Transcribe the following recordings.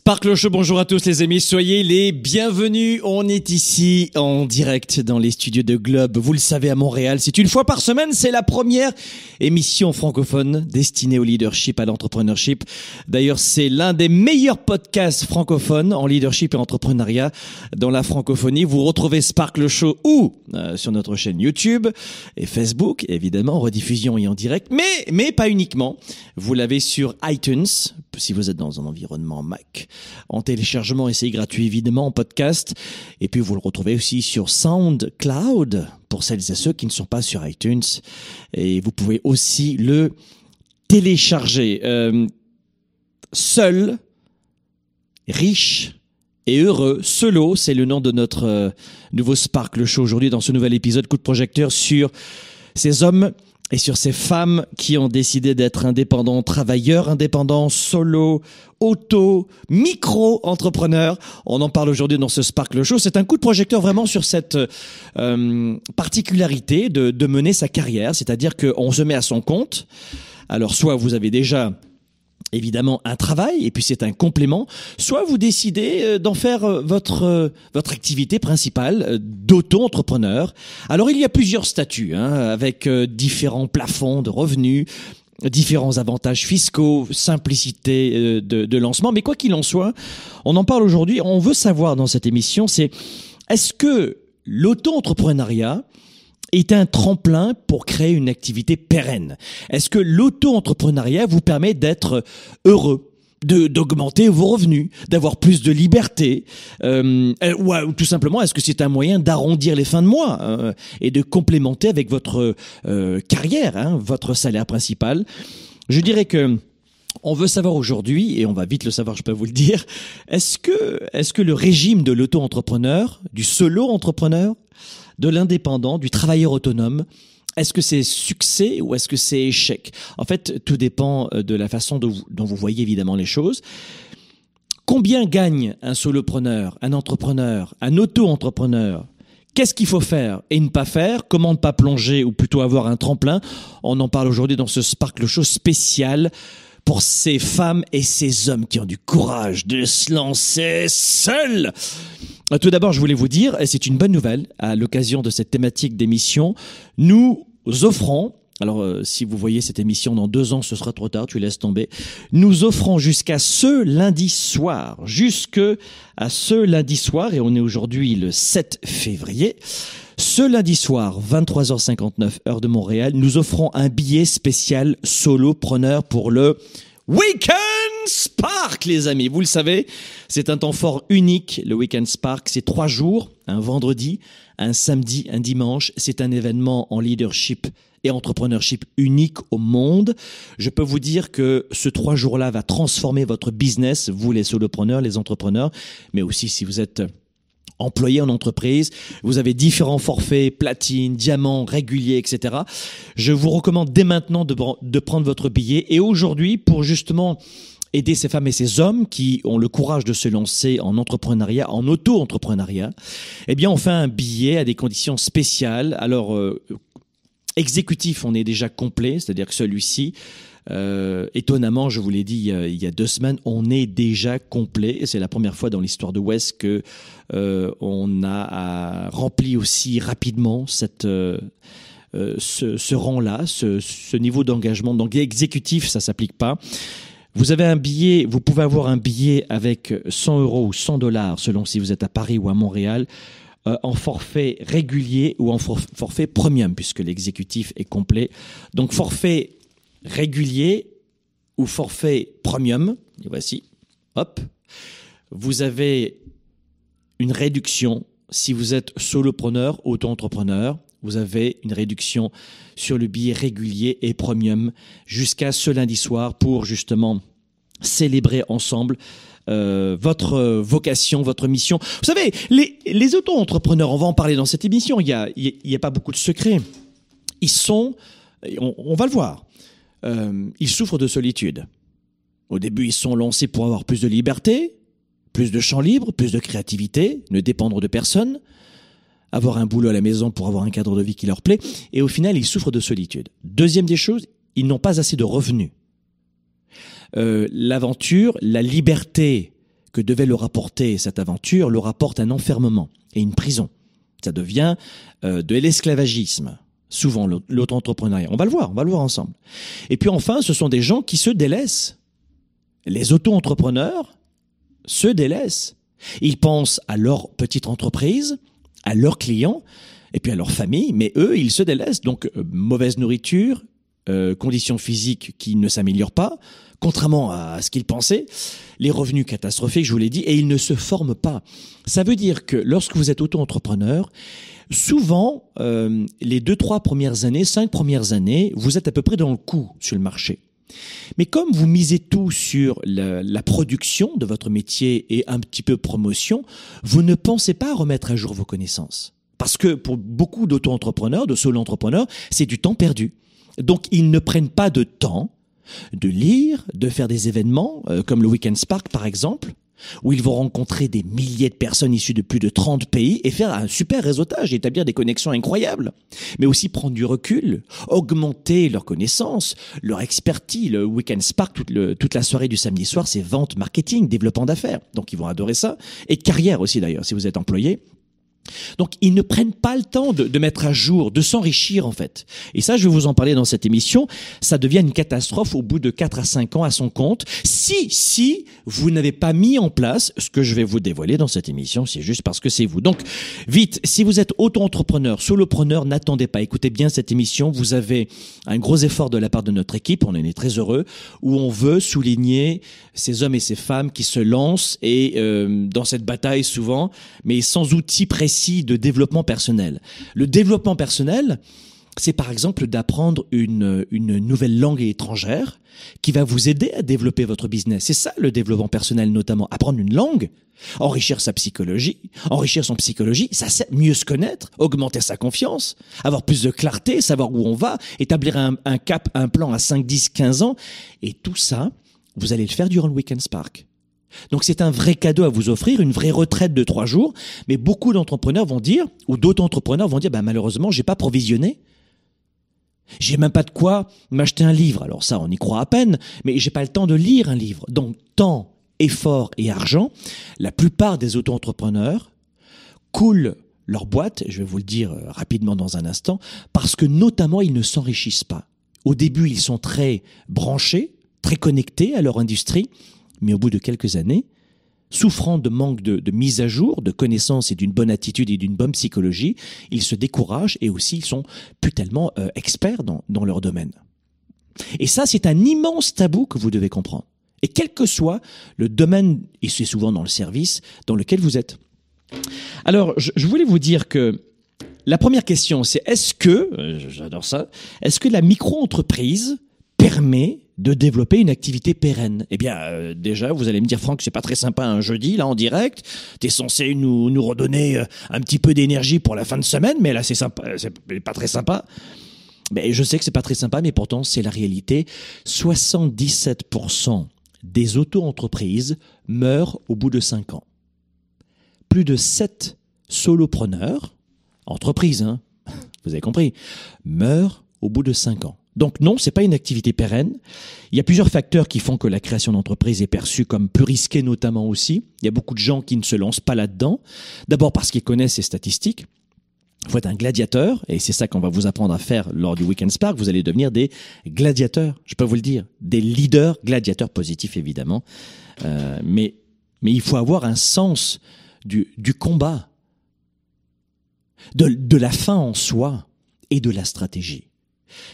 Sparkle Show, bonjour à tous les amis, soyez les bienvenus. On est ici en direct dans les studios de Globe. Vous le savez à Montréal, c'est une fois par semaine, c'est la première émission francophone destinée au leadership, à l'entrepreneurship. D'ailleurs, c'est l'un des meilleurs podcasts francophones en leadership et entrepreneuriat dans la francophonie. Vous retrouvez Sparkle Show ou euh, sur notre chaîne YouTube et Facebook, évidemment, en rediffusion et en direct, mais mais pas uniquement. Vous l'avez sur iTunes si vous êtes dans un environnement Mac en téléchargement et c'est gratuit évidemment en podcast. Et puis vous le retrouvez aussi sur SoundCloud pour celles et ceux qui ne sont pas sur iTunes. Et vous pouvez aussi le télécharger. Euh, seul, riche et heureux, solo, c'est le nom de notre euh, nouveau Sparkle Show aujourd'hui dans ce nouvel épisode coup de projecteur sur ces hommes et sur ces femmes qui ont décidé d'être indépendants, travailleurs indépendants, solo, auto, micro-entrepreneurs. On en parle aujourd'hui dans ce Sparkle Show. C'est un coup de projecteur vraiment sur cette euh, particularité de, de mener sa carrière, c'est-à-dire qu'on se met à son compte. Alors soit vous avez déjà évidemment un travail et puis c'est un complément soit vous décidez euh, d'en faire euh, votre euh, votre activité principale d'auto-entrepreneur alors il y a plusieurs statuts hein, avec différents plafonds de revenus différents avantages fiscaux, simplicité de, de lancement. Mais quoi qu'il en soit, on en parle aujourd'hui. On veut savoir dans cette émission, c'est est-ce que l'auto-entrepreneuriat est un tremplin pour créer une activité pérenne. Est-ce que l'auto-entrepreneuriat vous permet d'être heureux d'augmenter vos revenus, d'avoir plus de liberté, euh, ou, ou, tout simplement est-ce que c'est un moyen d'arrondir les fins de mois euh, et de complémenter avec votre euh, carrière, hein, votre salaire principal? Je dirais que on veut savoir aujourd'hui, et on va vite le savoir, je peux vous le dire, est-ce que, est-ce que le régime de l'auto-entrepreneur, du solo-entrepreneur, de l'indépendant, du travailleur autonome, est-ce que c'est succès ou est-ce que c'est échec? En fait, tout dépend de la façon dont vous, dont vous voyez évidemment les choses. Combien gagne un solopreneur, un entrepreneur, un auto-entrepreneur? Qu'est-ce qu'il faut faire et ne pas faire? Comment ne pas plonger ou plutôt avoir un tremplin? On en parle aujourd'hui dans ce Sparkle Show spécial pour ces femmes et ces hommes qui ont du courage de se lancer seuls. Tout d'abord, je voulais vous dire, et c'est une bonne nouvelle, à l'occasion de cette thématique d'émission, nous offrons alors, euh, si vous voyez cette émission dans deux ans, ce sera trop tard, tu laisses tomber. Nous offrons jusqu'à ce lundi soir, jusque à ce lundi soir, et on est aujourd'hui le 7 février. Ce lundi soir, 23h59 heure de Montréal, nous offrons un billet spécial solopreneur pour le Weekend Spark, les amis. Vous le savez, c'est un temps fort unique. Le Weekend Spark, c'est trois jours, un vendredi, un samedi, un dimanche. C'est un événement en leadership et entrepreneurship unique au monde. Je peux vous dire que ce trois jours-là va transformer votre business, vous les solopreneurs, les entrepreneurs, mais aussi si vous êtes employé en entreprise, vous avez différents forfaits, platine, diamant, régulier, etc. Je vous recommande dès maintenant de, prendre votre billet. Et aujourd'hui, pour justement aider ces femmes et ces hommes qui ont le courage de se lancer en entrepreneuriat, en auto-entrepreneuriat, eh bien, on fait un billet à des conditions spéciales. Alors, euh, exécutif, on est déjà complet, c'est-à-dire que celui-ci, euh, étonnamment, je vous l'ai dit il y, a, deux semaines, on est déjà complet. Et c'est la première fois dans l'histoire de West que on a rempli aussi rapidement cette euh, ce, rang-là, ce, niveau d'engagement. Donc exécutif, ça s'applique pas. Vous avez un billet, vous pouvez avoir un billet avec 100 euros ou 100 dollars selon si vous êtes à Paris ou à Montréal. en forfait régulier ou en forfait premium, puisque l'exécutif est complet. Donc forfait régulier ou forfait premium, et voici, hop, vous avez une réduction si vous êtes solopreneur, auto-entrepreneur, vous avez une réduction sur le billet régulier et premium jusqu'à ce lundi soir pour justement célébrer ensemble euh, votre vocation, votre mission. Vous savez, les, les auto-entrepreneurs, on va en parler dans cette émission, il n'y a, a pas beaucoup de secrets. Ils sont, on, on va le voir, euh, ils souffrent de solitude. Au début, ils sont lancés pour avoir plus de liberté, plus de champ libre, plus de créativité, ne dépendre de personne, avoir un boulot à la maison pour avoir un cadre de vie qui leur plaît, et au final, ils souffrent de solitude. Deuxième des choses, ils n'ont pas assez de revenus. Euh, l'aventure, la liberté que devait leur apporter cette aventure, leur apporte un enfermement et une prison. Ça devient euh, de l'esclavagisme souvent l'auto-entrepreneuriat. On va le voir, on va le voir ensemble. Et puis enfin, ce sont des gens qui se délaissent. Les auto-entrepreneurs se délaissent. Ils pensent à leur petite entreprise, à leurs clients, et puis à leur famille, mais eux, ils se délaissent. Donc, euh, mauvaise nourriture, euh, conditions physiques qui ne s'améliorent pas, contrairement à ce qu'ils pensaient, les revenus catastrophiques, je vous l'ai dit, et ils ne se forment pas. Ça veut dire que lorsque vous êtes auto-entrepreneur, souvent, euh, les deux, trois premières années, cinq premières années, vous êtes à peu près dans le coup sur le marché. Mais comme vous misez tout sur la, la, production de votre métier et un petit peu promotion, vous ne pensez pas remettre à jour vos connaissances. Parce que pour beaucoup d'auto-entrepreneurs, de solo-entrepreneurs, c'est du temps perdu. Donc ils ne prennent pas de temps de lire, de faire des événements, euh, comme le Weekend Spark par exemple, où ils vont rencontrer des milliers de personnes issues de plus de 30 pays et faire un super réseautage, établir des connexions incroyables, mais aussi prendre du recul, augmenter leurs connaissances, leur expertise. Le Weekend Spark, toute, toute la soirée du samedi soir, c'est vente, marketing, développement d'affaires. Donc ils vont adorer ça. Et carrière aussi d'ailleurs, si vous êtes employé. Donc ils ne prennent pas le temps de, mettre à jour, de s'enrichir en fait. Et ça, je vais vous en parler dans cette émission. Ça devient une catastrophe au bout de 4 à 5 ans à son compte. Si, si vous n'avez pas mis en place ce que je vais vous dévoiler dans cette émission, c'est juste parce que c'est vous. Donc vite, si vous êtes auto-entrepreneur, solopreneur, n'attendez pas. Écoutez bien cette émission. Vous avez un gros effort de la part de notre équipe. On en est très heureux. Où on veut souligner ces hommes et ces femmes qui se lancent et euh, dans cette bataille souvent, mais sans outils précis de développement personnel. Le développement personnel, c'est par exemple d'apprendre une, une nouvelle langue étrangère qui va vous aider à développer votre business. C'est ça le développement personnel notamment. Apprendre une langue, enrichir sa psychologie, enrichir son psychologie, ça c'est mieux se connaître, augmenter sa confiance, avoir plus de clarté, savoir où on va, établir un, un cap, un plan à 5, 10, 15 ans. Et tout ça, vous allez le faire durant le Weekend Spark. Donc c'est un vrai cadeau à vous offrir, une vraie retraite de trois jours. Mais beaucoup d'entrepreneurs vont dire, ou d'autres entrepreneurs vont dire, bah, malheureusement, j'ai pas provisionné. J'ai même pas de quoi m'acheter un livre. Alors ça, on y croit à peine, mais j'ai pas le temps de lire un livre. Donc temps, effort et argent, la plupart des auto-entrepreneurs coulent leur boîte, je vais vous le dire euh, rapidement dans un instant, parce que notamment ils ne s'enrichissent pas. Au début, ils sont très branchés, très connectés à leur industrie, mais au bout de quelques années, souffrant de manque de, mise à jour, de connaissances et d'une bonne attitude et d'une bonne psychologie, ils se découragent et aussi ils sont plus tellement euh, experts dans, leur domaine. Et ça, c'est un immense tabou que vous devez comprendre. Et quel que soit le domaine, et c'est souvent dans le service, dans lequel vous êtes. Alors, je, je voulais vous dire que la première question, c'est est-ce que, euh, j'adore ça, est-ce que la micro-entreprise permet de développer une activité pérenne Eh bien, euh, déjà, vous allez me dire, Franck, c'est pas très sympa un jeudi, là, en direct. T'es censé nous, redonner euh, un petit peu d'énergie pour la fin de semaine, mais là, c'est sympa, c'est pas très sympa. Mais je sais que c'est pas très sympa, mais pourtant, c'est la réalité. 77% des auto-entreprises meurent au bout de 5 ans. Plus de 7 solopreneurs, entreprises, hein, vous avez compris, meurent au bout de 5 ans. Donc non, c'est pas une activité pérenne. Il y a plusieurs facteurs qui font que la création d'entreprise est perçue comme plus risquée notamment aussi. Il y a beaucoup de gens qui ne se lancent pas là-dedans. D'abord parce qu'ils connaissent ces statistiques. Il faut être un gladiateur, et c'est ça qu'on va vous apprendre à faire lors du Weekend Spark. Vous allez devenir des gladiateurs, je peux vous le dire, des leaders gladiateurs positifs évidemment. Euh, mais il faut avoir un sens du, combat, de la fin en soi et de la stratégie.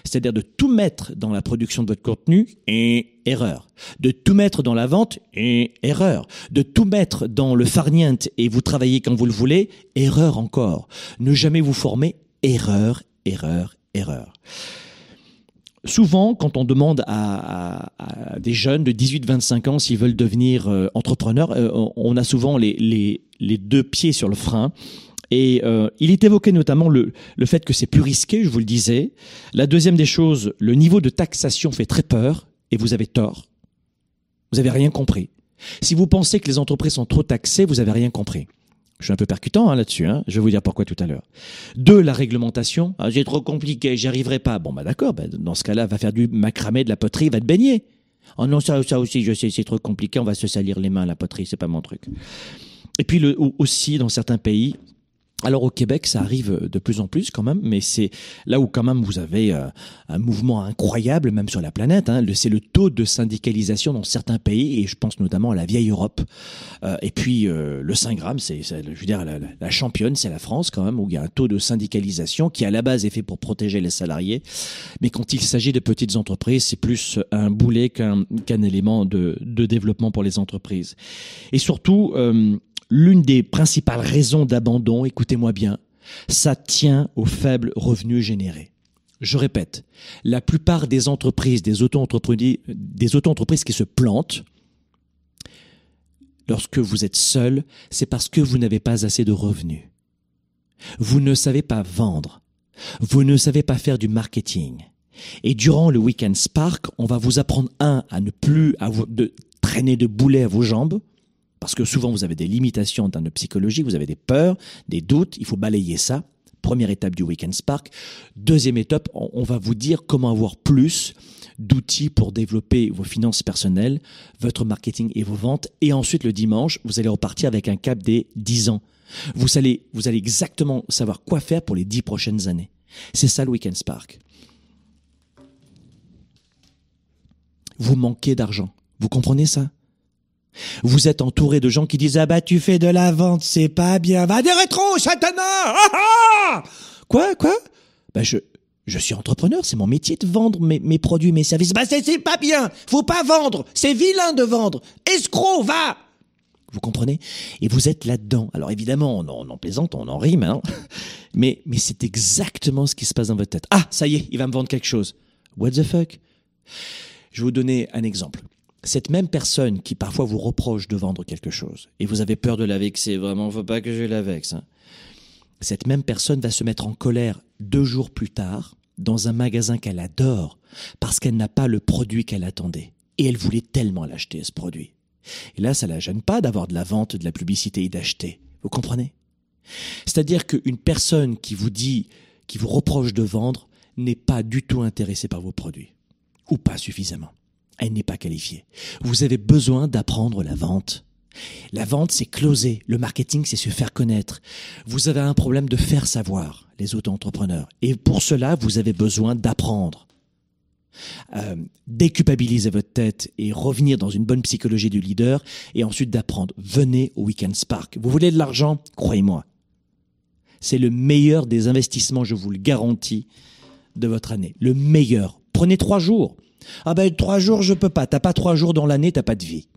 C'est-à-dire de tout mettre dans la production de votre contenu et erreur. De tout mettre dans la vente et erreur. De tout mettre dans le farniente et vous travaillez quand vous le voulez, erreur encore. Ne jamais vous former, erreur, erreur, erreur. Souvent, quand on demande à, des jeunes de 18-25 ans s'ils veulent devenir euh, entrepreneurs, euh, on a souvent les deux pieds sur le frein et euh, il est évoqué notamment le, le fait que c'est plus risqué, je vous le disais. La deuxième des choses, le niveau de taxation fait très peur, et vous avez tort. Vous avez rien compris. Si vous pensez que les entreprises sont trop taxées, vous avez rien compris. Je suis un peu percutant hein, là-dessus, hein. je vais vous dire pourquoi tout à l'heure. Deux, la réglementation. Ah, j'ai trop compliqué, j'y arriverai pas. Bon bah d'accord, bah, dans ce cas-là, va faire du macramé, de la poterie, va te baigner. Oh non, ça, ça aussi, je sais, c'est trop compliqué, on va se salir les mains la poterie, c'est pas mon truc. Et puis le, aussi, dans certains pays, alors au Québec, ça arrive de plus en plus quand même, mais c'est là où quand même vous avez euh, un mouvement incroyable, même sur la planète. Hein. C'est le taux de syndicalisation dans certains pays, et je pense notamment à la vieille Europe. Euh, et puis euh, le Saint Gramme, c'est, je veux dire, la, la championne, c'est la France quand même, où il y a un taux de syndicalisation qui à la base est fait pour protéger les salariés, mais quand il s'agit de petites entreprises, c'est plus un boulet qu'un, élément de, de, développement pour les entreprises. Et surtout, l'une des principales raisons d'abandon, écoutez-moi bien, ça tient aux faibles revenus générés. Je répète, la plupart des entreprises, des auto-entreprises, des qui se plantent, lorsque vous êtes seul, c'est parce que vous n'avez pas assez de revenus. Vous ne savez pas vendre. Vous ne savez pas faire du marketing. Et durant le week-end Spark, on va vous apprendre, un, à ne plus avoir de traîner de boulets à vos jambes, parce que souvent vous avez des limitations en termes de psychologie, vous avez des peurs, des doutes, il faut balayer ça. Première étape du Weekend Spark. Deuxième étape, on va vous dire comment avoir plus d'outils pour développer vos finances personnelles, votre marketing et vos ventes. Et ensuite, le dimanche, vous allez repartir avec un cap des 10 ans. Vous allez, vous allez exactement savoir quoi faire pour les 10 prochaines années. C'est ça le Weekend Spark. Vous manquez d'argent. Vous comprenez ça? Vous êtes entouré de gens qui disent ah bah tu fais de la vente, c'est pas bien. Va des rétros, Satanas ah, ah Quoi, quoi? Bah je je suis entrepreneur, c'est mon métier de vendre mes, mes produits, mes services. Bah c'est pas bien, faut pas vendre, c'est vilain de vendre. Escroc, va vous comprenez? Et vous êtes là-dedans. Alors évidemment, on en, on plaisante, on en rime, hein mais, mais c'est exactement ce qui se passe dans votre tête. Ah, ça y est, il va me vendre quelque chose. What the fuck? Je vais vous donner un exemple cette même personne qui parfois vous reproche de vendre quelque chose et vous avez peur de la vexer, vraiment, faut pas que je la vexe. Hein. Cette même personne va se mettre en colère deux jours plus tard dans un magasin qu'elle adore parce qu'elle n'a pas le produit qu'elle attendait et elle voulait tellement l'acheter ce produit. Et là, ça la gêne pas d'avoir de la vente, de la publicité et d'acheter. Vous comprenez? C'est-à-dire qu'une personne qui vous dit, qui vous reproche de vendre, n'est pas du tout intéressée par vos produits ou pas suffisamment elle n'est pas qualifiée. Vous avez besoin d'apprendre la vente. La vente, c'est closer. Le marketing, c'est se faire connaître. Vous avez un problème de faire savoir les auto-entrepreneurs. Et pour cela, vous avez besoin d'apprendre. Euh, déculpabiliser votre tête et revenir dans une bonne psychologie du leader et ensuite d'apprendre. Venez au Weekend Spark. Vous voulez de l'argent? Croyez-moi. C'est le meilleur des investissements, je vous le garantis, de votre année. Le meilleur. Prenez trois jours. Ah ben trois jours je peux pas. T'as pas trois jours dans l'année, t'as pas de vie.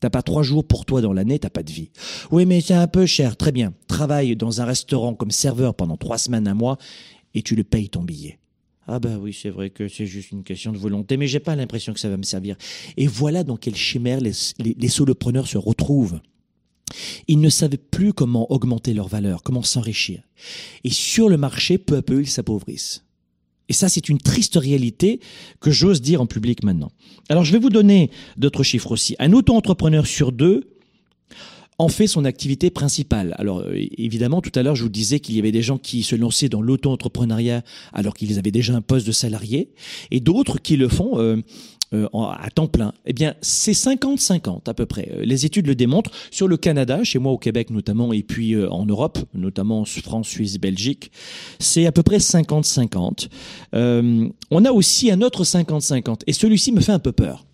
T'as pas trois jours pour toi dans l'année, t'as pas de vie. Oui, mais c'est un peu cher. Très bien. Travaille dans un restaurant comme serveur pendant trois semaines, un mois, et tu le payes ton billet. Ah bah oui, c'est vrai que c'est juste une question de volonté, mais j'ai pas l'impression que ça va me servir. Et voilà dans quel chimère les, les, solopreneurs se retrouvent. Ils ne savaient plus comment augmenter leur valeur, comment s'enrichir. Et sur le marché, peu à peu, ils s'appauvrissent. Et ça, c'est une triste réalité que j'ose dire en public maintenant. Alors, je vais vous donner d'autres chiffres aussi. Un auto-entrepreneur sur deux en fait son activité principale. Alors euh, évidemment, tout à l'heure, je vous disais qu'il y avait des gens qui se lançaient dans l'auto-entrepreneuriat alors qu'ils avaient déjà un poste de salarié, et d'autres qui le font euh, euh, à temps plein Eh bien, c'est 50-50 à peu près. Euh, les études le démontrent. Sur le Canada, chez moi au Québec notamment, et puis euh, en Europe, notamment France, Suisse, Belgique, c'est à peu près 50-50. on a aussi un autre 50-50, et celui-ci me fait un peu peur.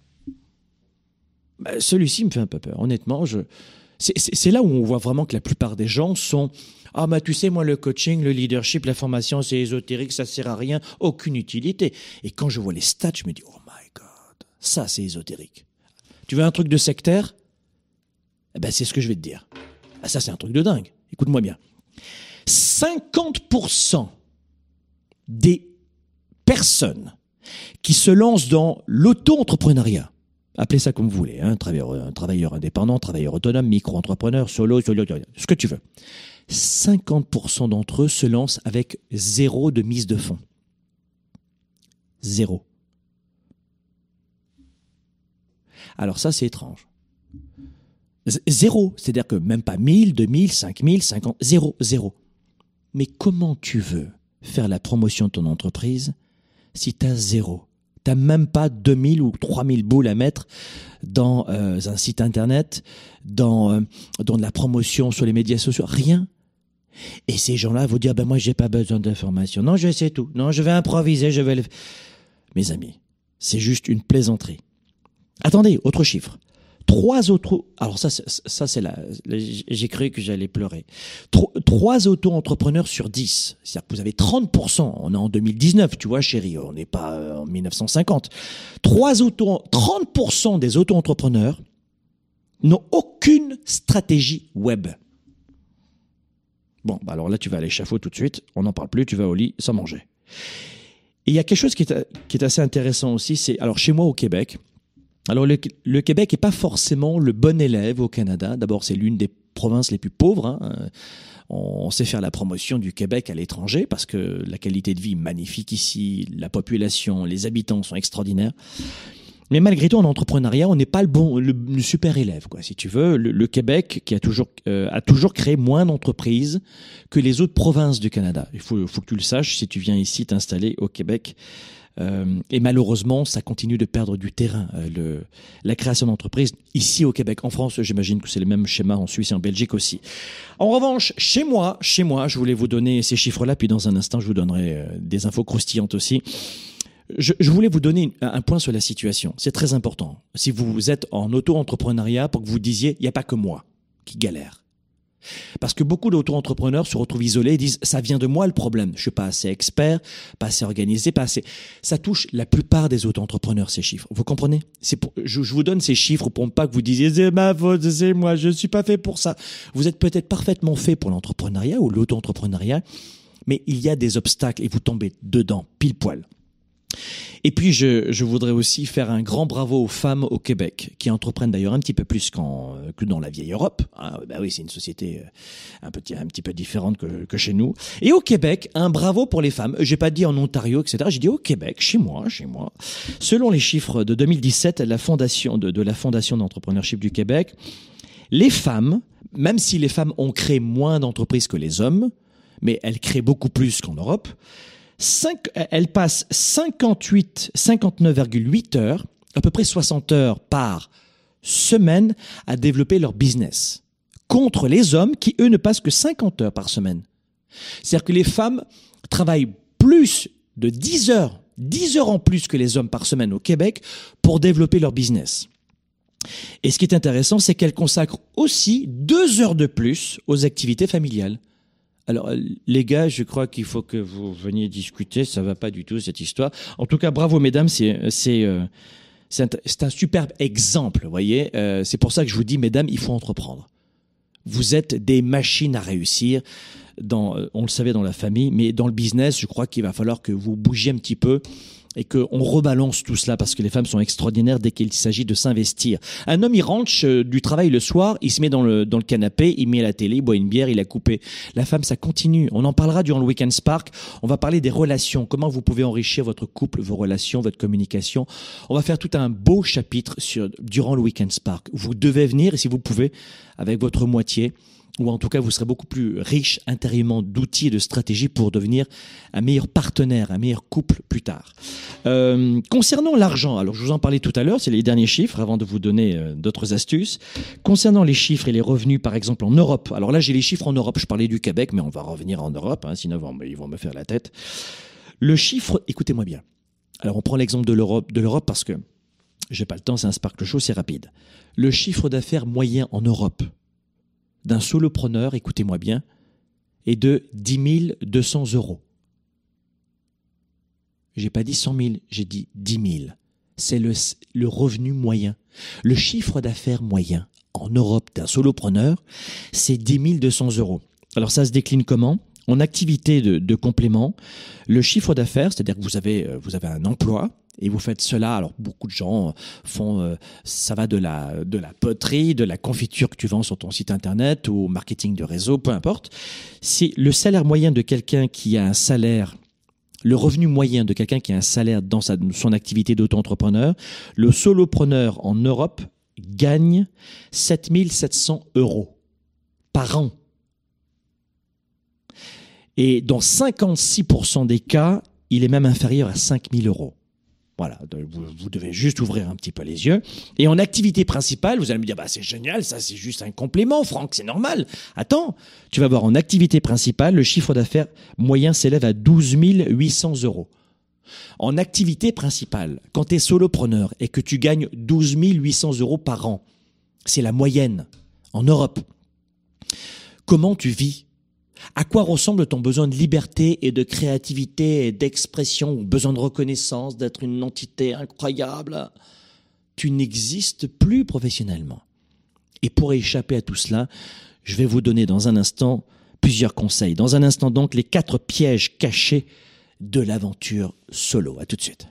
Bah, celui-ci me fait un peu peur. Honnêtement, c'est là où on voit vraiment que la plupart des gens sont ah bah tu sais moi le coaching, le leadership, la formation c'est ésotérique, ça sert à rien, aucune utilité. Et quand je vois les stats, je me dis oh ça, c'est ésotérique. Tu veux un truc de sectaire? Eh ben, c'est ce que je vais te dire. Ah, ça, c'est un truc de dingue. Écoute-moi bien. 50% des personnes qui se lancent dans l'auto-entrepreneuriat, appelez ça comme vous voulez, hein, travailleur, travailleur indépendant, travailleur autonome, micro-entrepreneur, solo, solo, ce que tu veux. 50% d'entre eux se lancent avec zéro de mise de fonds. Zéro. Alors ça, c'est étrange. Zéro. C'est-à-dire que même pas 1000, 2000, 5000, 50, zéro, zéro. Mais comment tu veux faire la promotion de ton entreprise si tu as zéro? T'as même pas 2000 ou 3000 boules à mettre dans euh, un site internet, dans, euh, dans de la promotion sur les médias sociaux, rien. Et ces gens-là vont dire, ben moi j'ai pas besoin d'informations. Non, je sais tout. Non, je vais improviser, je vais le... Mes amis, c'est juste une plaisanterie. Attendez, autre chiffre. Trois autres, alors ça, ça c'est là, j'ai cru que j'allais pleurer. Trois, auto-entrepreneurs sur 10. C'est-à-dire que vous avez 30%. On est en 2019, tu vois, chérie. On n'est pas euh, en 1950. Trois auto, 30% des auto-entrepreneurs n'ont aucune stratégie web. Bon, bah alors là, tu vas à l'échafaud tout de suite. On n'en parle plus. Tu vas au lit sans manger. Et il y a quelque chose qui est, qui est assez intéressant aussi. C'est, alors chez moi au Québec, alors le, Québec n'est pas forcément le bon élève au Canada. D'abord, c'est l'une des provinces les plus pauvres. Hein. On sait faire la promotion du Québec à l'étranger parce que la qualité de vie est magnifique ici, la population, les habitants sont extraordinaires. Mais malgré tout, en entrepreneuriat, on n'est pas le bon, le, super élève, quoi. Si tu veux, le, Québec qui a toujours euh, a toujours créé moins d'entreprises que les autres provinces du Canada. Il faut, faut que tu le saches si tu viens ici t'installer au Québec. Euh, et malheureusement, ça continue de perdre du terrain. Euh, le, la création d'entreprises ici au Québec, en France, j'imagine que c'est le même schéma en Suisse et en Belgique aussi. En revanche, chez moi, chez moi, je voulais vous donner ces chiffres-là, puis dans un instant, je vous donnerai euh, des infos croustillantes aussi. Je, je, voulais vous donner un point sur la situation. C'est très important. Si vous êtes en auto-entrepreneuriat, pour que vous disiez, il n'y a pas que moi qui galère. Parce que beaucoup d'auto-entrepreneurs se retrouvent isolés et disent ça vient de moi le problème. Je suis pas assez expert, pas assez organisé, pas assez. Ça touche la plupart des auto-entrepreneurs ces chiffres. Vous comprenez? C'est pour, je, vous donne ces chiffres pour ne pas que vous disiez c'est ma faute, c'est moi, je suis pas fait pour ça. Vous êtes peut-être parfaitement fait pour l'entrepreneuriat ou l'auto-entrepreneuriat, mais il y a des obstacles et vous tombez dedans pile poil. Et puis, je, je, voudrais aussi faire un grand bravo aux femmes au Québec, qui entreprennent d'ailleurs un petit peu plus qu'en, que dans la vieille Europe. Ah, bah oui, c'est une société euh, un, petit, un petit peu différente que, que chez nous. Et au Québec, un bravo pour les femmes. J'ai pas dit en Ontario, etc. J'ai dit au Québec, chez moi, chez moi. Selon les chiffres de 2017, la fondation de, de la Fondation d'entrepreneurship du Québec, les femmes, même si les femmes ont créé moins d'entreprises que les hommes, mais elles créent beaucoup plus qu'en Europe, 5, elles passent 58, 59,8 heures, à peu près 60 heures par semaine à développer leur business. Contre les hommes qui, eux, ne passent que 50 heures par semaine. C'est-à-dire que les femmes travaillent plus de 10 heures, 10 heures en plus que les hommes par semaine au Québec pour développer leur business. Et ce qui est intéressant, c'est qu'elles consacrent aussi deux heures de plus aux activités familiales. Alors, euh, les gars, je crois qu'il faut que vous veniez discuter. Ça va pas du tout cette histoire. En tout cas, bravo, mesdames. C'est c'est euh, c'est un, superbe exemple. Voyez, Euh, c'est pour ça que je vous dis, mesdames, il faut entreprendre. Vous êtes des machines à réussir. Euh, on le savait dans la famille, mais dans le business, je crois qu'il va falloir que vous bougiez un petit peu et qu'on rebalance tout cela parce que les femmes sont extraordinaires dès qu'il s'agit de s'investir. Un homme, il rentre du travail le soir, il se met dans le, dans le canapé, il met la télé, il boit une bière, il a coupé. La femme, ça continue. On en parlera durant le Weekend Spark. On va parler des relations, comment vous pouvez enrichir votre couple, vos relations, votre communication. On va faire tout un beau chapitre sur, durant le Weekend Spark. Vous devez venir, et si vous pouvez, avec votre moitié, ou en tout cas vous serez beaucoup plus riche intérieurement d'outils et de stratégies pour devenir un meilleur partenaire, un meilleur couple plus tard. Euh, concernant l'argent, alors je vous en parlais tout à l'heure, c'est les derniers chiffres avant de vous donner euh, d'autres astuces. Concernant les chiffres et les revenus, par exemple en Europe, alors là j'ai les chiffres en Europe, je parlais du Québec, mais on va revenir en Europe, hein, sinon ils vont- me faire la tête. Le chiffre, écoutez-moi bien. Alors on prend l'exemple de l'Europe, de l'Europe parce que j'ai pas le temps, c'est un sparkle show, c'est rapide. Le chiffre d'affaires moyen en Europe d'un solopreneur, écoutez-moi bien, est de 10 200 euros. J'ai pas dit 100 000, j'ai dit 10 000. C'est le, le revenu moyen. Le chiffre d'affaires moyen en Europe d'un solopreneur, c'est 10 200 euros. Alors ça se décline comment? En activité de, de complément, le chiffre d'affaires, c'est-à-dire que vous avez, euh, vous avez un emploi, et vous faites cela. Alors beaucoup de gens font, euh, ça va de la de la poterie, de la confiture que tu vends sur ton site internet ou au marketing de réseau, peu importe. C'est le salaire moyen de quelqu'un qui a un salaire, le revenu moyen de quelqu'un qui a un salaire dans sa, son activité d'auto-entrepreneur. Le solopreneur en Europe gagne 7700 euros par an. Et dans 56% des cas, il est même inférieur à 5000 euros. Voilà, vous, devez juste ouvrir un petit peu les yeux. Et en activité principale, vous allez me dire, bah, c'est génial, ça c'est juste un complément, Franck, c'est normal. Attends, tu vas voir en activité principale, le chiffre d'affaires moyen s'élève à 12 800 euros. En activité principale, quand tu es solopreneur et que tu gagnes 12 800 euros par an, c'est la moyenne en Europe. Comment tu vis à quoi ressemble ton besoin de liberté et de créativité et d'expression, ou besoin de reconnaissance, d'être une entité incroyable? Tu n'existes plus professionnellement. Et pour échapper à tout cela, je vais vous donner dans un instant plusieurs conseils. Dans un instant donc, les quatre pièges cachés de l'aventure solo. À tout de suite.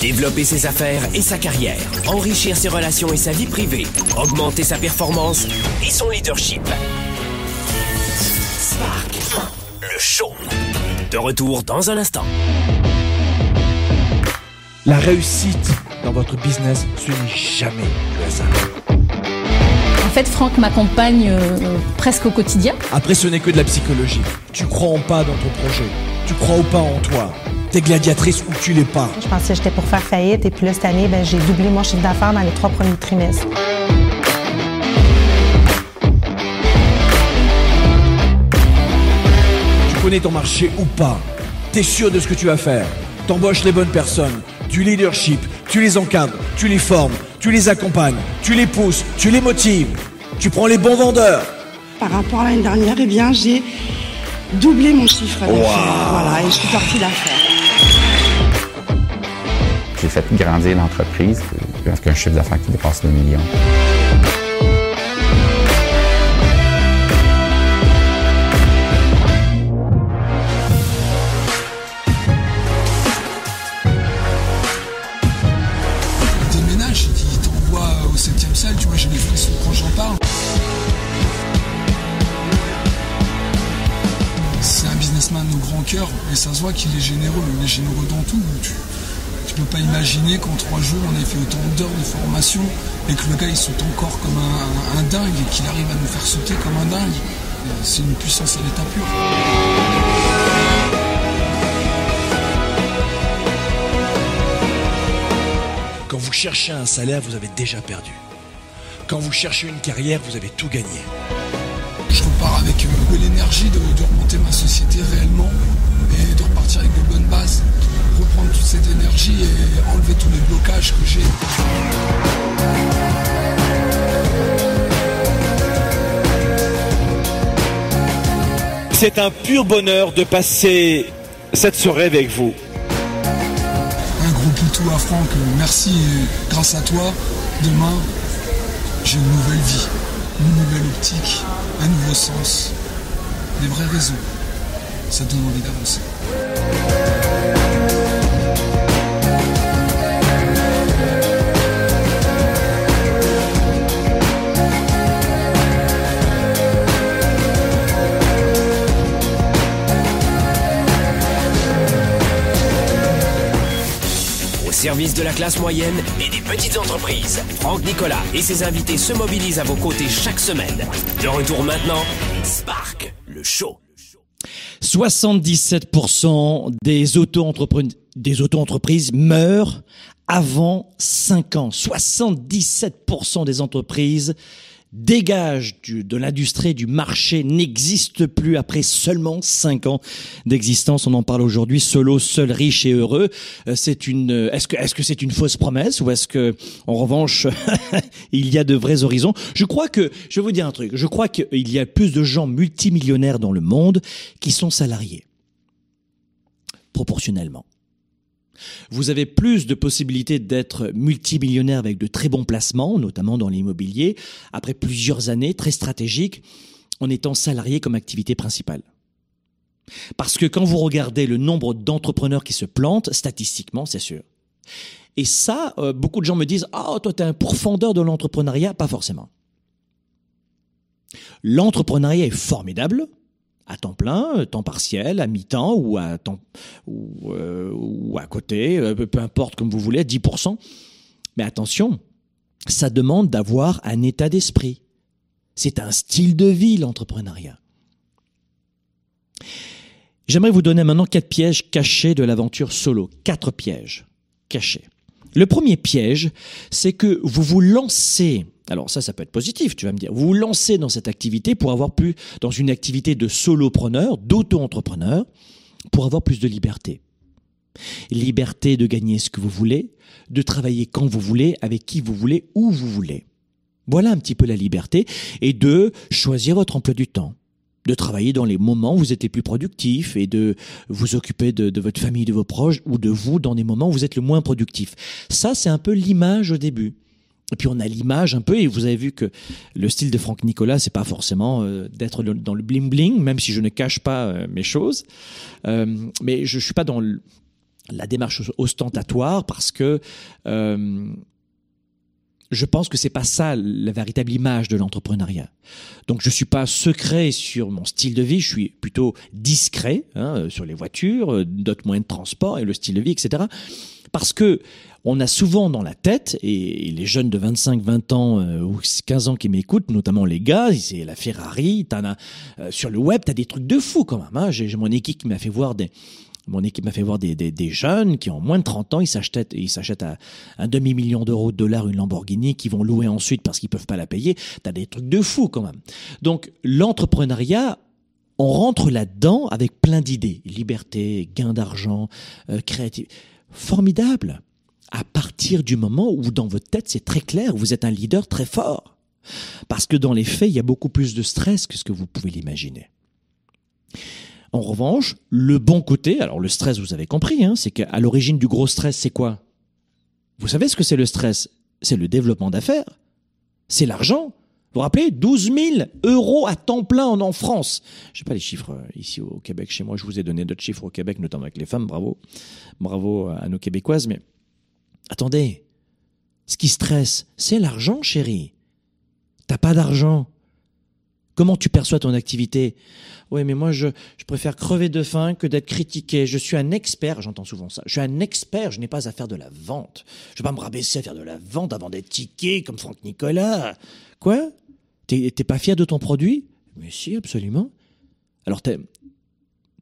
Développer ses affaires et sa carrière, enrichir ses relations et sa vie privée, augmenter sa performance et son leadership. Spark, le show. De retour dans un instant. La réussite dans votre business, ce n'est jamais le hasard. En fait, Franck m'accompagne euh, presque au quotidien. Après, ce n'est que de la psychologie. Tu crois en pas dans ton projet. Tu crois ou pas en toi. T'es gladiatrice ou tu l'es pas. Je pensais que j'étais pour faire faillite et puis là, cette année, ben, j'ai doublé mon chiffre d'affaires dans les trois premiers trimestres. Connais ton marché ou pas. T'es sûr de ce que tu vas faire. T'embauches les bonnes personnes. Du leadership. Tu les encadres. Tu les formes. Tu les accompagnes. Tu les pousses. Tu les motives. Tu prends les bons vendeurs. Par rapport à l'année dernière, eh bien, j'ai doublé mon chiffre d'affaires. Voilà, et je suis sortie d'affaires. J'ai fait grandir l'entreprise avec un chiffre d'affaires qui dépasse le million. Ça se voit qu'il est généreux, il est généreux dans tout. Tu, tu peux pas imaginer qu'en trois jours on ait fait autant d'heures de formation et que le gars il saute encore comme un, un dingue et qu'il arrive à nous faire sauter comme un dingue. C'est une puissance à l'état pur. Quand vous cherchez un salaire, vous avez déjà perdu. Quand vous cherchez une carrière, vous avez tout gagné. Je repars avec euh, l'énergie de, de remonter ma société réellement et de repartir avec de bonnes bases, reprendre toute cette énergie et enlever tous les blocages que j'ai. C'est un pur bonheur de passer cette soirée avec vous. Un gros poutou à Franck, merci et grâce à toi, demain, j'ai une nouvelle vie, une nouvelle optique, un nouveau sens, des vraies raisons. Ça donne envie d'avancer. Au service de la classe moyenne et des petites entreprises, Franck Nicolas et ses invités se mobilisent à vos côtés chaque semaine. De retour maintenant, Spark, le show. 77% des auto-entreprises des auto-entreprises meurent avant 5 ans. 77% des entreprises dégagent du- de l'industrie, du marché, n'existent plus après seulement 5 ans d'existence. On en parle aujourd'hui. Solo, seul, riche et heureux. Euh, C'est une. euh, Est-ce que est-ce que c'est une fausse promesse ou est-ce que en revanche il y a de vrais horizons? Je crois que je vais vous dire un truc. Je crois qu'il y a plus de gens multimillionnaires dans le monde qui sont salariés proportionnellement. Vous avez plus de possibilités d'être multimillionnaire avec de très bons placements, notamment dans l'immobilier, après plusieurs années très stratégiques, en étant salarié comme activité principale. Parce que quand vous regardez le nombre d'entrepreneurs qui se plantent, statistiquement, c'est sûr. Et ça, euh, beaucoup de gens me disent, ah, toi, t'es un pourfendeur de l'entrepreneuriat. Pas forcément. L'entrepreneuriat est formidable, à temps plein, temps partiel, à mi-temps ou à temps ou, euh, ou à côté, euh, peu importe comme vous voulez, 10%. Mais attention, ça demande d'avoir un état d'esprit. C'est un style de vie l'entrepreneuriat. J'aimerais vous donner maintenant quatre pièges cachés de l'aventure solo. Quatre pièges cachés. Le premier piège, c'est que vous vous lancez. Alors ça, ça peut être positif, tu vas me dire. Vous vous lancez dans cette activité pour avoir plus, dans une activité de solopreneur, d'auto-entrepreneur, pour avoir plus de liberté. Liberté de gagner ce que vous voulez, de travailler quand vous voulez, avec qui vous voulez, où vous voulez. Voilà un petit peu la liberté et de choisir votre emploi du temps de travailler dans les moments où vous êtes les plus productifs et de vous occuper de, de, votre famille, de vos proches ou de vous dans des moments où vous êtes le moins productif. Ça, c'est un peu l'image au début. Et puis on a l'image un peu, et vous avez vu que le style de Franck Nicolas, c'est pas forcément euh, d'être dans le bling bling, même si je ne cache pas euh, mes choses. Euh, mais je, je suis pas dans le, la démarche ostentatoire parce que je pense que c'est pas ça la véritable image de l'entrepreneuriat. Donc je suis pas secret sur mon style de vie, je suis plutôt discret hein, sur les voitures, d'autres moyens de transport et le style de vie, etc. Parce que on a souvent dans la tête, et les jeunes de 25, 20 ans euh, ou 15 ans qui m'écoutent, notamment les gars, c'est la Ferrari, as, euh, sur le web, t'as des trucs de fou quand même. Hein. J'ai mon équipe qui m'a fait voir des, mon équipe m'a fait voir des, jeunes qui ont moins de 30 ans, ils s'achètent, ils s'achètent à un demi-million d'euros de dollars une Lamborghini qu'ils vont louer ensuite parce qu'ils peuvent pas la payer. T'as des trucs de fou quand même. Donc, l'entrepreneuriat, on rentre là-dedans avec plein d'idées. Liberté, gain d'argent, euh, créativité. Formidable. À partir du moment où dans votre tête, c'est très clair, vous êtes un leader très fort. Parce que dans les faits, il y a beaucoup plus de stress que ce que vous pouvez l'imaginer. En revanche, le bon côté, alors le stress, vous avez compris, hein, c'est qu'à l'origine du gros stress, c'est quoi? Vous savez ce que c'est le stress? C'est le développement d'affaires. C'est l'argent. Vous vous rappelez 12 000 euros à temps plein en, France. Je sais pas les chiffres ici au Québec, chez moi, je vous ai donné d'autres chiffres au Québec, notamment avec les femmes, bravo. Bravo à nos Québécoises, mais attendez, ce qui stresse, c'est l'argent, chérie. T'as pas d'argent. Comment tu perçois ton activité? Oui, mais moi, je, préfère crever de faim que d'être critiqué. Je suis un expert, j'entends souvent ça. Je suis un expert, je n'ai pas à faire de la vente. Je vais pas me rabaisser à faire de la vente avant d'être tickets comme Franck Nicolas. Quoi? T'es pas fier de ton produit? Mais si, absolument. Alors,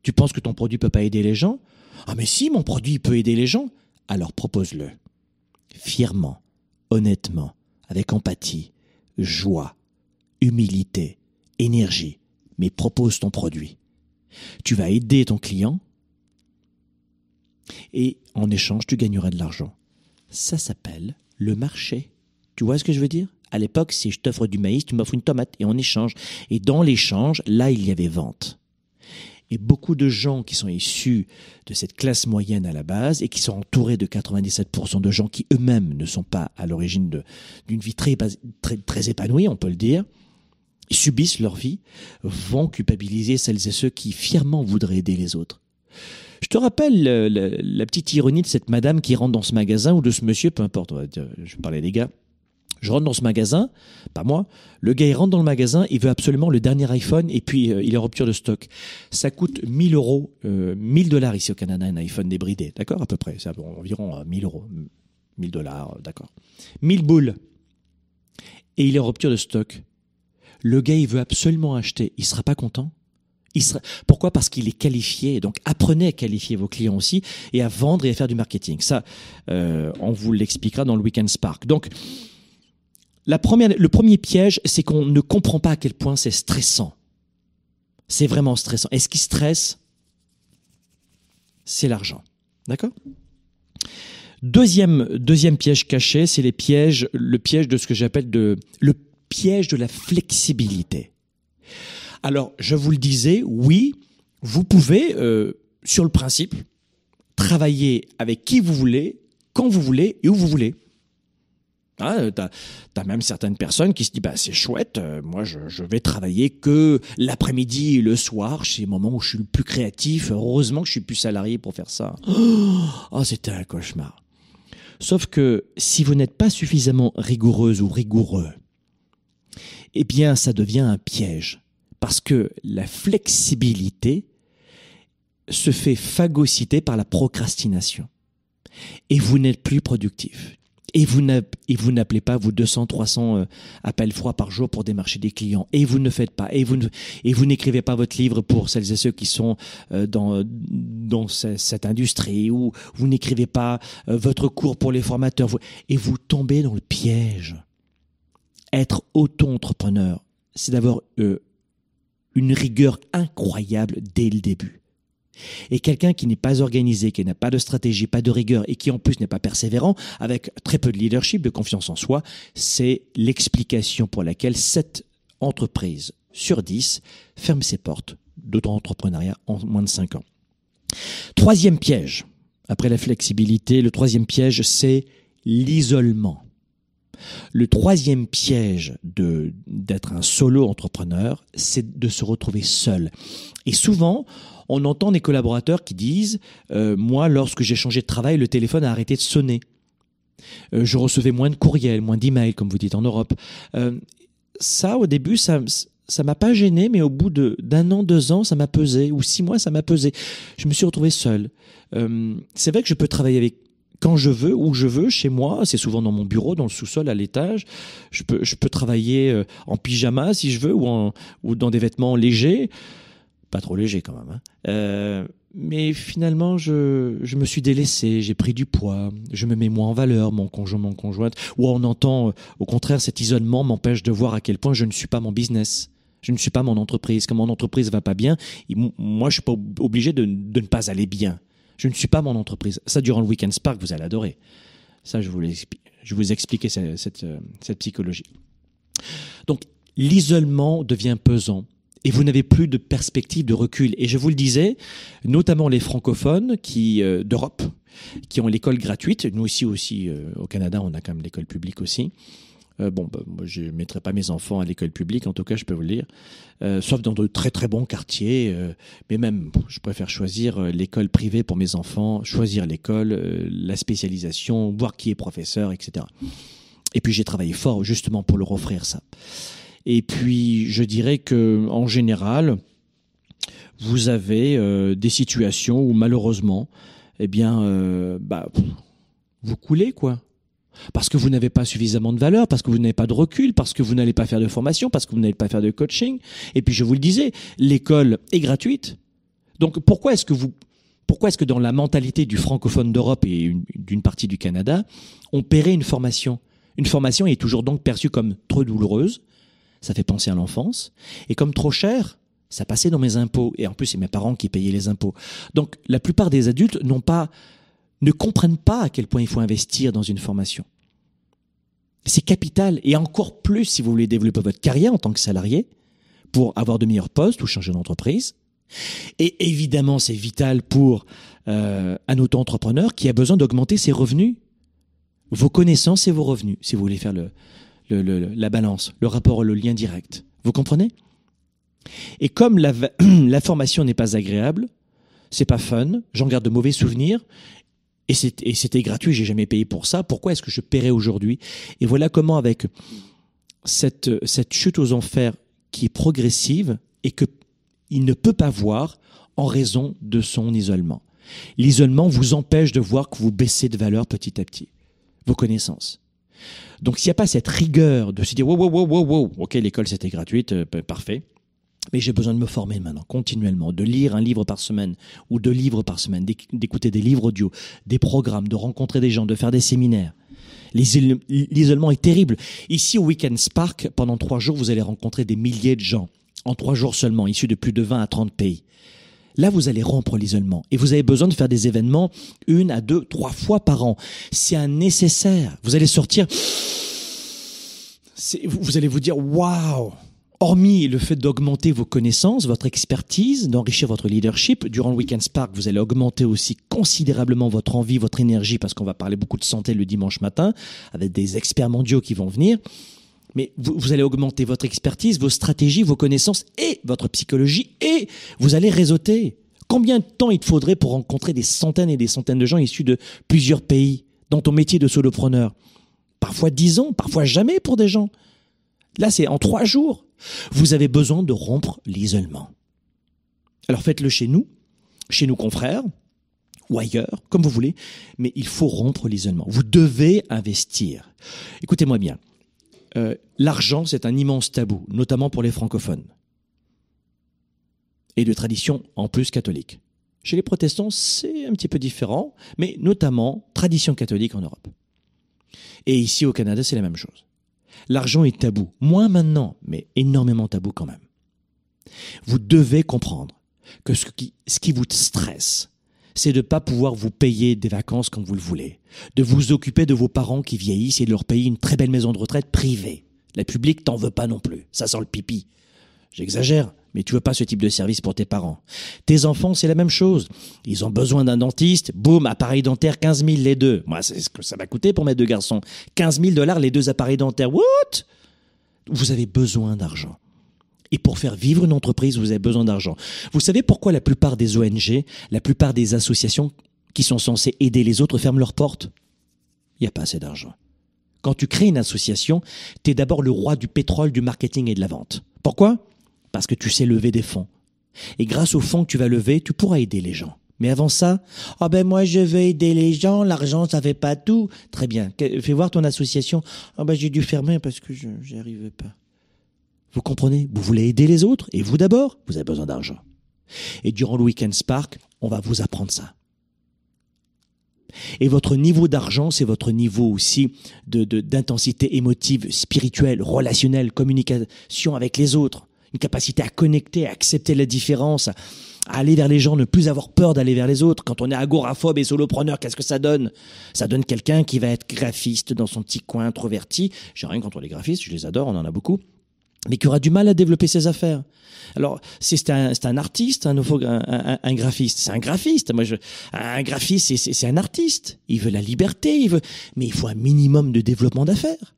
tu penses que ton produit peut pas aider les gens? Ah, mais si, mon produit peut aider les gens. Alors propose-le. Fièrement, honnêtement, avec empathie, joie, humilité, énergie, mais propose ton produit. Tu vas aider ton client et en échange, tu gagneras de l'argent. Ça s'appelle le marché. Tu vois ce que je veux dire? À l'époque, si je t'offre du maïs, tu m'offres une tomate et en échange. Et dans l'échange, là, il y avait vente. Et beaucoup de gens qui sont issus de cette classe moyenne à la base et qui sont entourés de 97% de gens qui eux-mêmes ne sont pas à l'origine d'une vie très, très, très épanouie, on peut le dire, subissent leur vie, vont culpabiliser celles et ceux qui fièrement voudraient aider les autres. Je te rappelle la, petite ironie de cette madame qui rentre dans ce magasin ou de ce monsieur, peu importe, je parlais des gars. Je rentre dans ce magasin, pas moi. Le gars, il rentre dans le magasin, il veut absolument le dernier iPhone et puis euh, il est en rupture de stock. Ça coûte 1000 euros, euh, 1000 dollars ici au Canada, un iPhone débridé, d'accord À peu près, c'est environ 1000 euh, euros. 1000 dollars, d'accord. 1000 boules. Et il est en rupture de stock. Le gars, il veut absolument acheter. Il sera pas content il sera... Pourquoi? Parce qu'il est qualifié. Donc apprenez à qualifier vos clients aussi et à vendre et à faire du marketing. Ça, euh, on vous l'expliquera dans le Weekend Spark. Donc, la première, le premier piège, c'est qu'on ne comprend pas à quel point c'est stressant. C'est vraiment stressant. Et ce qui stresse, c'est l'argent. D'accord? Deuxième, deuxième piège caché, c'est les pièges, le piège de ce que j'appelle de, le piège de la flexibilité. Alors, je vous le disais, oui, vous pouvez, euh, sur le principe, travailler avec qui vous voulez, quand vous voulez et où vous voulez. Hein, t'as as même certaines personnes qui se disent bah c'est chouette, euh, moi je, vais travailler que l'après-midi et le soir, c'est les moments où je suis le plus créatif. Heureusement que je suis plus salarié pour faire ça. Oh, c'était un cauchemar. Sauf que si vous n'êtes pas suffisamment rigoureuse ou rigoureux, eh bien ça devient un piège parce que la flexibilité se fait phagocyter par la procrastination. Et vous n'êtes plus productif. Et vous n'appelez pas vos 200, 300 euh, appels froids par jour pour démarcher des clients. Et vous ne faites pas. Et vous n'écrivez pas votre livre pour celles et ceux qui sont euh, dans dans cette industrie ou vous n'écrivez pas euh, votre cours pour les formateurs. Et vous tombez dans le piège. Être auto-entrepreneur, c'est d'avoir une rigueur incroyable dès le début. Et quelqu'un qui n'est pas organisé, qui n'a pas de stratégie, pas de rigueur et qui en plus n'est pas persévérant, avec très peu de leadership, de confiance en soi, c'est l'explication pour laquelle cette entreprise sur 10 ferme ses portes d'auto-entrepreneuriat en moins de 5 ans. Troisième piège, après la flexibilité, le troisième piège, c'est l'isolement. Le troisième piège de d'être un solo entrepreneur, c'est de se retrouver seul. Et souvent, on entend des collaborateurs qui disent euh, moi, lorsque j'ai changé de travail, le téléphone a arrêté de sonner. Euh, je recevais moins de courriels, moins d'emails, comme vous dites en Europe. Euh, ça, au début, ça ça m'a pas gêné, mais au bout d'un an, deux ans, ça m'a pesé, ou six mois, ça m'a pesé. Je me suis retrouvé seul. c'est vrai que je peux travailler avec quand je veux, où je veux, chez moi. C'est souvent dans mon bureau, dans le sous-sol, à l'étage. Je peux, travailler euh, en pyjama si je veux, ou, en, ou dans des vêtements légers. Pas trop légers quand même. Hein. Euh, mais finalement, je, me suis délaissé, j'ai pris du poids, je me mets moins en valeur, mon conjoint, mon conjointe. Ou on entend, euh, au contraire, cet isolement m'empêche de voir à quel point je ne suis pas mon business. Je ne suis pas mon entreprise. Quand mon entreprise va pas bien, moi, je suis pas obligé de ne pas aller bien. Je ne suis pas mon entreprise. Ça, durant le Weekend Spark, vous allez adorer. Ça, je vous, je vous expliquer cette, euh, cette psychologie. Donc, l'isolement devient pesant et vous n'avez plus de perspective de recul. Et je vous le disais, notamment les francophones qui euh, d'Europe, qui ont l'école gratuite. Nous aussi, euh, au Canada, on a quand même l'école publique aussi. Euh, bon, bah, moi, je ne mettrai pas mes enfants à l'école publique, en tout cas, je peux vous le dire, euh, sauf dans de très très bons quartiers. Euh, mais même, je préfère choisir l'école privée pour mes enfants, choisir l'école, la spécialisation, voir qui est professeur, etc. Et puis j'ai travaillé fort justement pour leur offrir ça. Et puis je dirais que en général, vous avez des situations où malheureusement, eh bien, bah, vous coulez quoi parce que vous n'avez pas suffisamment de valeur, parce que vous n'avez pas de recul, parce que vous n'allez pas faire de formation, parce que vous n'allez pas faire de coaching. Et puis je vous le disais, l'école est gratuite. Donc pourquoi est-ce que vous pourquoi est-ce que dans la mentalité du francophone d'Europe et d'une partie du Canada, on paierait une formation? Une formation est toujours donc perçue comme trop douloureuse, ça fait penser à l'enfance, et comme trop cher, ça passait dans mes impôts. Et en plus, c'est mes parents qui payaient les impôts. Donc la plupart des adultes n'ont pas ne comprennent pas à quel point il faut investir dans une formation. C'est capital, et encore plus si vous voulez développer votre carrière en tant que salarié, pour avoir de meilleurs postes ou changer d'entreprise. Et évidemment, c'est vital pour euh, un auto-entrepreneur qui a besoin d'augmenter ses revenus, vos connaissances et vos revenus, si vous voulez faire la balance, le rapport, le lien direct. Vous comprenez? Et comme la, la formation n'est pas agréable, c'est pas fun, j'en garde de mauvais souvenirs, et c'était gratuit, j'ai jamais payé pour ça. Pourquoi est-ce que je paierais aujourd'hui? Et voilà comment, avec cette, cette chute aux enfers qui est progressive et que il ne peut pas voir en raison de son isolement. L'isolement vous empêche de voir que vous baissez de valeur petit à petit, vos connaissances. Donc s'il n'y a pas cette rigueur de se dire wow, wow, wow, wow, wow, ok, l'école c'était gratuite, euh, parfait, mais j'ai besoin de me former maintenant, continuellement, de lire un livre par semaine ou deux livres par semaine, d'écouter des livres audio, des programmes, de rencontrer des gens, de faire des séminaires. L'isolement est terrible. Ici, au Weekend Spark, pendant trois jours, vous allez rencontrer des milliers de gens, en trois jours seulement, issus de plus de 20 à 30 pays. Là, vous allez rompre l'isolement et vous avez besoin de faire des événements une à deux, trois fois par an. C'est un nécessaire. Vous allez sortir, vous allez vous dire, waouh, hormis le fait d'augmenter vos connaissances, votre expertise, d'enrichir votre leadership, durant le Weekend Spark, vous allez augmenter aussi considérablement votre envie, votre énergie, parce qu'on va parler beaucoup de santé le dimanche matin, avec des experts mondiaux qui vont venir. Mais vous, allez augmenter votre expertise, vos stratégies, vos connaissances et votre psychologie, et vous allez réseauter. Combien de temps il te faudrait pour rencontrer des centaines et des centaines de gens issus de plusieurs pays dans ton métier de solopreneur? Parfois dix ans, parfois jamais pour des gens. Là, c'est en trois jours. Vous avez besoin de rompre l'isolement. Alors faites-le chez nous, chez nos confrères, ou ailleurs, comme vous voulez, mais il faut rompre l'isolement. Vous devez investir. Écoutez-moi bien. Euh, l'argent, c'est un immense tabou, notamment pour les francophones. Et de tradition en plus catholique. Chez les protestants, c'est un petit peu différent, mais notamment tradition catholique en Europe. Et ici au Canada, c'est la même chose. L'argent est tabou. Moins maintenant, mais énormément tabou quand même. Vous devez comprendre que ce qui, vous stresse, c'est de ne pas pouvoir vous payer des vacances comme vous le voulez, de vous occuper de vos parents qui vieillissent et de leur payer une très belle maison de retraite privée. La publique t'en veut pas non plus. Ça sent le pipi. J'exagère, mais tu veux pas ce type de service pour tes parents. Tes enfants, c'est la même chose. Ils ont besoin d'un dentiste, boum, appareil dentaire, 15 000 les deux. Moi, c'est ce que ça va coûter pour mes deux garçons. 15 000 dollars les deux appareils dentaires. What? Vous avez besoin d'argent. Et pour faire vivre une entreprise, vous avez besoin d'argent. Vous savez pourquoi la plupart des ONG, la plupart des associations qui sont censées aider les autres ferment leurs portes? Il n'y a pas assez d'argent. Quand tu crées une association, tu es d'abord le roi du pétrole, du marketing et de la vente. Pourquoi? Parce que tu sais lever des fonds. Et grâce aux fonds que tu vas lever, tu pourras aider les gens. Mais avant ça, ah ben moi je veux aider les gens, l'argent ça fait pas tout. Très bien, fais voir ton association. Ah ben j'ai dû fermer parce que je n'y arrivais pas. Vous comprenez? Vous voulez aider les autres? Et vous d'abord, vous avez besoin d'argent. Et durant le Weekend Spark, on va vous apprendre ça. Et votre niveau d'argent, c'est votre niveau aussi de d'intensité émotive, spirituelle, relationnelle, communication avec les autres une capacité à connecter, à accepter la différence, à aller vers les gens, ne plus avoir peur d'aller vers les autres. Quand on est agoraphobe et solopreneur, qu'est-ce que ça donne? Ça donne quelqu'un qui va être graphiste dans son petit coin introverti. J'ai rien contre les graphistes, je les adore, on en a beaucoup mais qui aura du mal à développer ses affaires. Alors, c'est un, artiste, un, un, graphiste. C'est un graphiste. Moi, je, un graphiste, c'est un artiste. Il veut la liberté, il veut, mais il faut un minimum de développement d'affaires.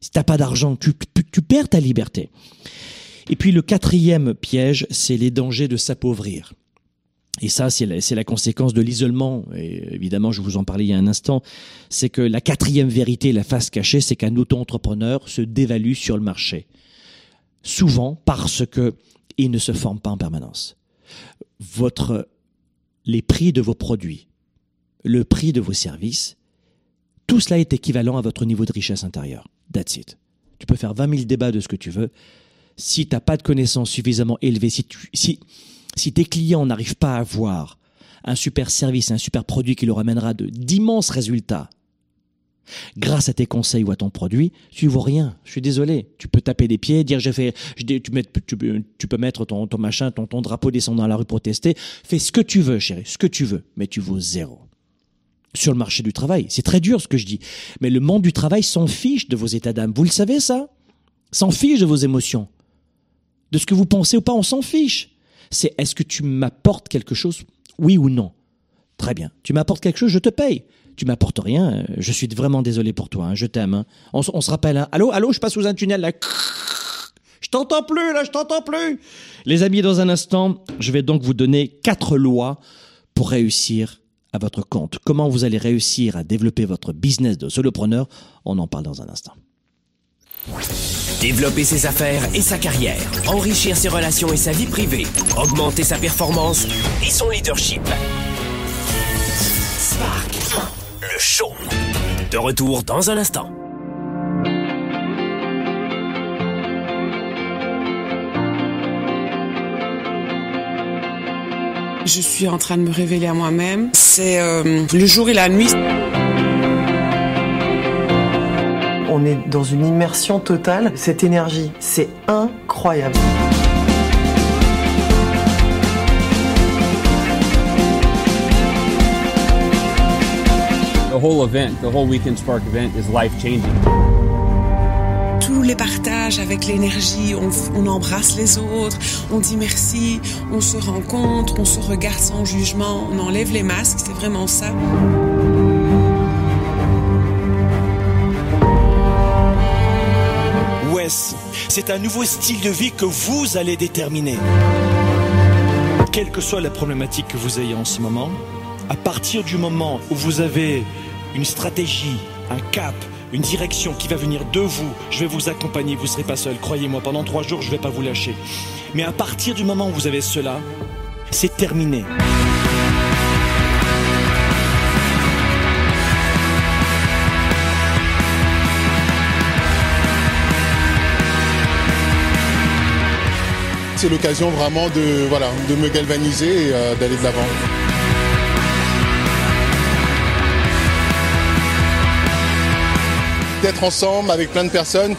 Si t'as pas d'argent, tu, tu perds ta liberté. Et puis le quatrième piège, c'est les dangers de s'appauvrir. Et ça, c'est la, conséquence de l'isolement. Et évidemment, je vous en parlais il y a un instant. C'est que la quatrième vérité, la face cachée, c'est qu'un auto-entrepreneur se dévalue sur le marché. Souvent parce que il ne se forme pas en permanence. Votre, les prix de vos produits, le prix de vos services, tout cela est équivalent à votre niveau de richesse intérieure. That's it. Tu peux faire 20 000 débats de ce que tu veux si tu n'as pas de connaissances suffisamment élevées, si, si, si tes clients n'arrivent pas à avoir un super service, un super produit qui leur amènera de d'immenses résultats, grâce à tes conseils ou à ton produit, tu ne vaux rien. Je suis désolé. Tu peux taper des pieds, dire j'ai fait, tu, tu, peux mettre ton, ton machin, ton, ton drapeau descendant dans la rue pour tester. Fais ce que tu veux, chérie, ce que tu veux, mais tu vaux zéro. Sur le marché du travail, c'est très dur ce que je dis, mais le monde du travail s'en fiche de vos états d'âme. Vous le savez ça? S'en fiche de vos émotions de ce que vous pensez ou pas, on s'en fiche. C'est est-ce que tu m'apportes quelque chose Oui ou non? Très bien. Tu m'apportes quelque chose, je te paye. Tu m'apportes rien, euh, je suis vraiment désolé pour toi, hein, je t'aime. hein. On, se rappelle, hein. allô, allô, je passe sous un tunnel là. Je t'entends plus là, je t'entends plus. Les amis, dans un instant, je vais donc vous donner quatre lois pour réussir à votre compte. Comment vous allez réussir à développer votre business de solopreneur? On en parle dans un instant. Développer ses affaires et sa carrière, enrichir ses relations et sa vie privée, augmenter sa performance et son leadership. Spark, le show. De retour dans un instant. Je suis en train de me révéler à moi-même. C'est euh, le jour et la nuit. On est dans une immersion totale. Cette énergie, c'est incroyable. The whole event, the whole Weekend Spark event is life changing. Tous les partages avec l'énergie, on, on embrasse les autres, on dit merci, on se rencontre, on se regarde sans jugement, on enlève les masques, c'est vraiment ça. C'est un nouveau style de vie que vous allez déterminer. Quelle que soit la problématique que vous ayez en ce moment, à partir du moment où vous avez une stratégie, un cap, une direction qui va venir de vous, je vais vous accompagner, vous ne serez pas seul. Croyez-moi, pendant trois jours, je ne vais pas vous lâcher. Mais à partir du moment où vous avez cela, c'est terminé. C'est l'occasion vraiment de, me galvaniser et euh, d'aller de l'avant. D'être ensemble avec plein de personnes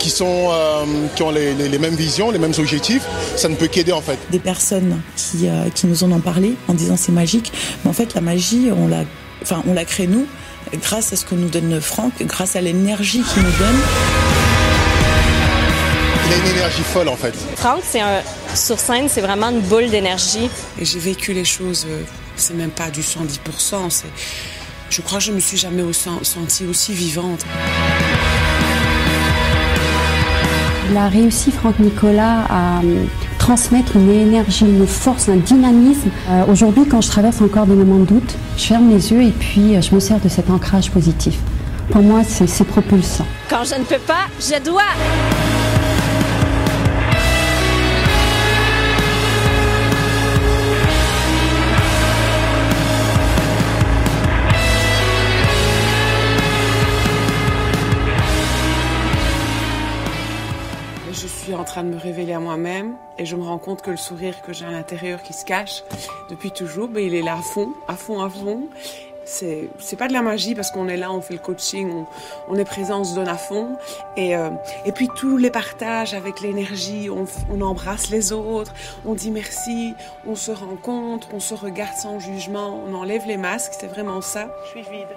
qui, euh, ont les mêmes visions, les mêmes objectifs, ça ne peut qu'aider en fait. des personnes qui, euh, qui nous en ont parlé en disant c'est magique. Mais en fait, la magie, on la, enfin, on la crée nous, grâce à ce que nous donne Franck, grâce à l'énergie qu'il nous donne. Il a une énergie folle en fait. Franck, c'est un, sur scène, c'est vraiment une boule d'énergie. Et j'ai vécu les choses, euh, c'est même pas du 110%, c'est, je crois que je me suis jamais aussi, sentie aussi vivante. Il a réussi, Franck Nicolas, à euh, transmettre une énergie, une force, un dynamisme. Euh, Aujourd'hui, quand je traverse encore des moments de doute, je ferme les yeux et puis je me sers de cet ancrage positif. Pour moi, c'est c'est propulsant. Quand je ne peux pas, je dois. Train de me révéler à moi-même et je me rends compte que le sourire que j'ai à l'intérieur qui se cache depuis toujours, ben, il est là à fond, à fond, à fond. C'est, c'est pas de la magie parce qu'on est là, on fait le coaching, on, on est présent, on se donne à fond. Et, euh, et puis tous les partages avec l'énergie, on, on embrasse les autres, on dit merci, on se rencontre, on se regarde sans jugement, on enlève les masques, c'est vraiment ça. Je suis vide.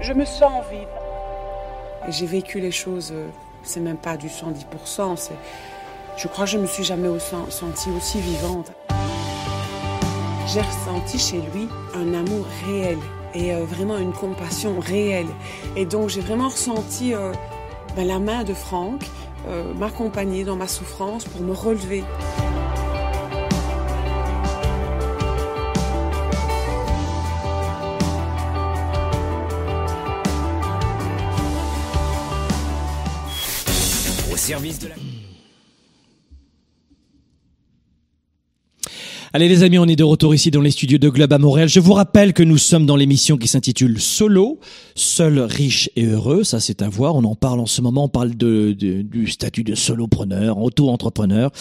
Je me sens vide. Et j'ai vécu les choses, euh, c'est même pas du 110%, c'est, je crois que je me suis jamais sentie aussi vivante. J'ai ressenti chez lui un amour réel et euh, vraiment une compassion réelle. Et donc j'ai vraiment ressenti euh, ben, la main de Franck euh, m'accompagner dans ma souffrance pour me relever. Allez les amis, on est de retour ici dans les studios de Globe à Montréal. Je vous rappelle que nous sommes dans l'émission qui s'intitule Solo, seul, riche et heureux. Ça c'est à voir. On en parle en ce moment. On parle du statut de solopreneur, auto-entrepreneur.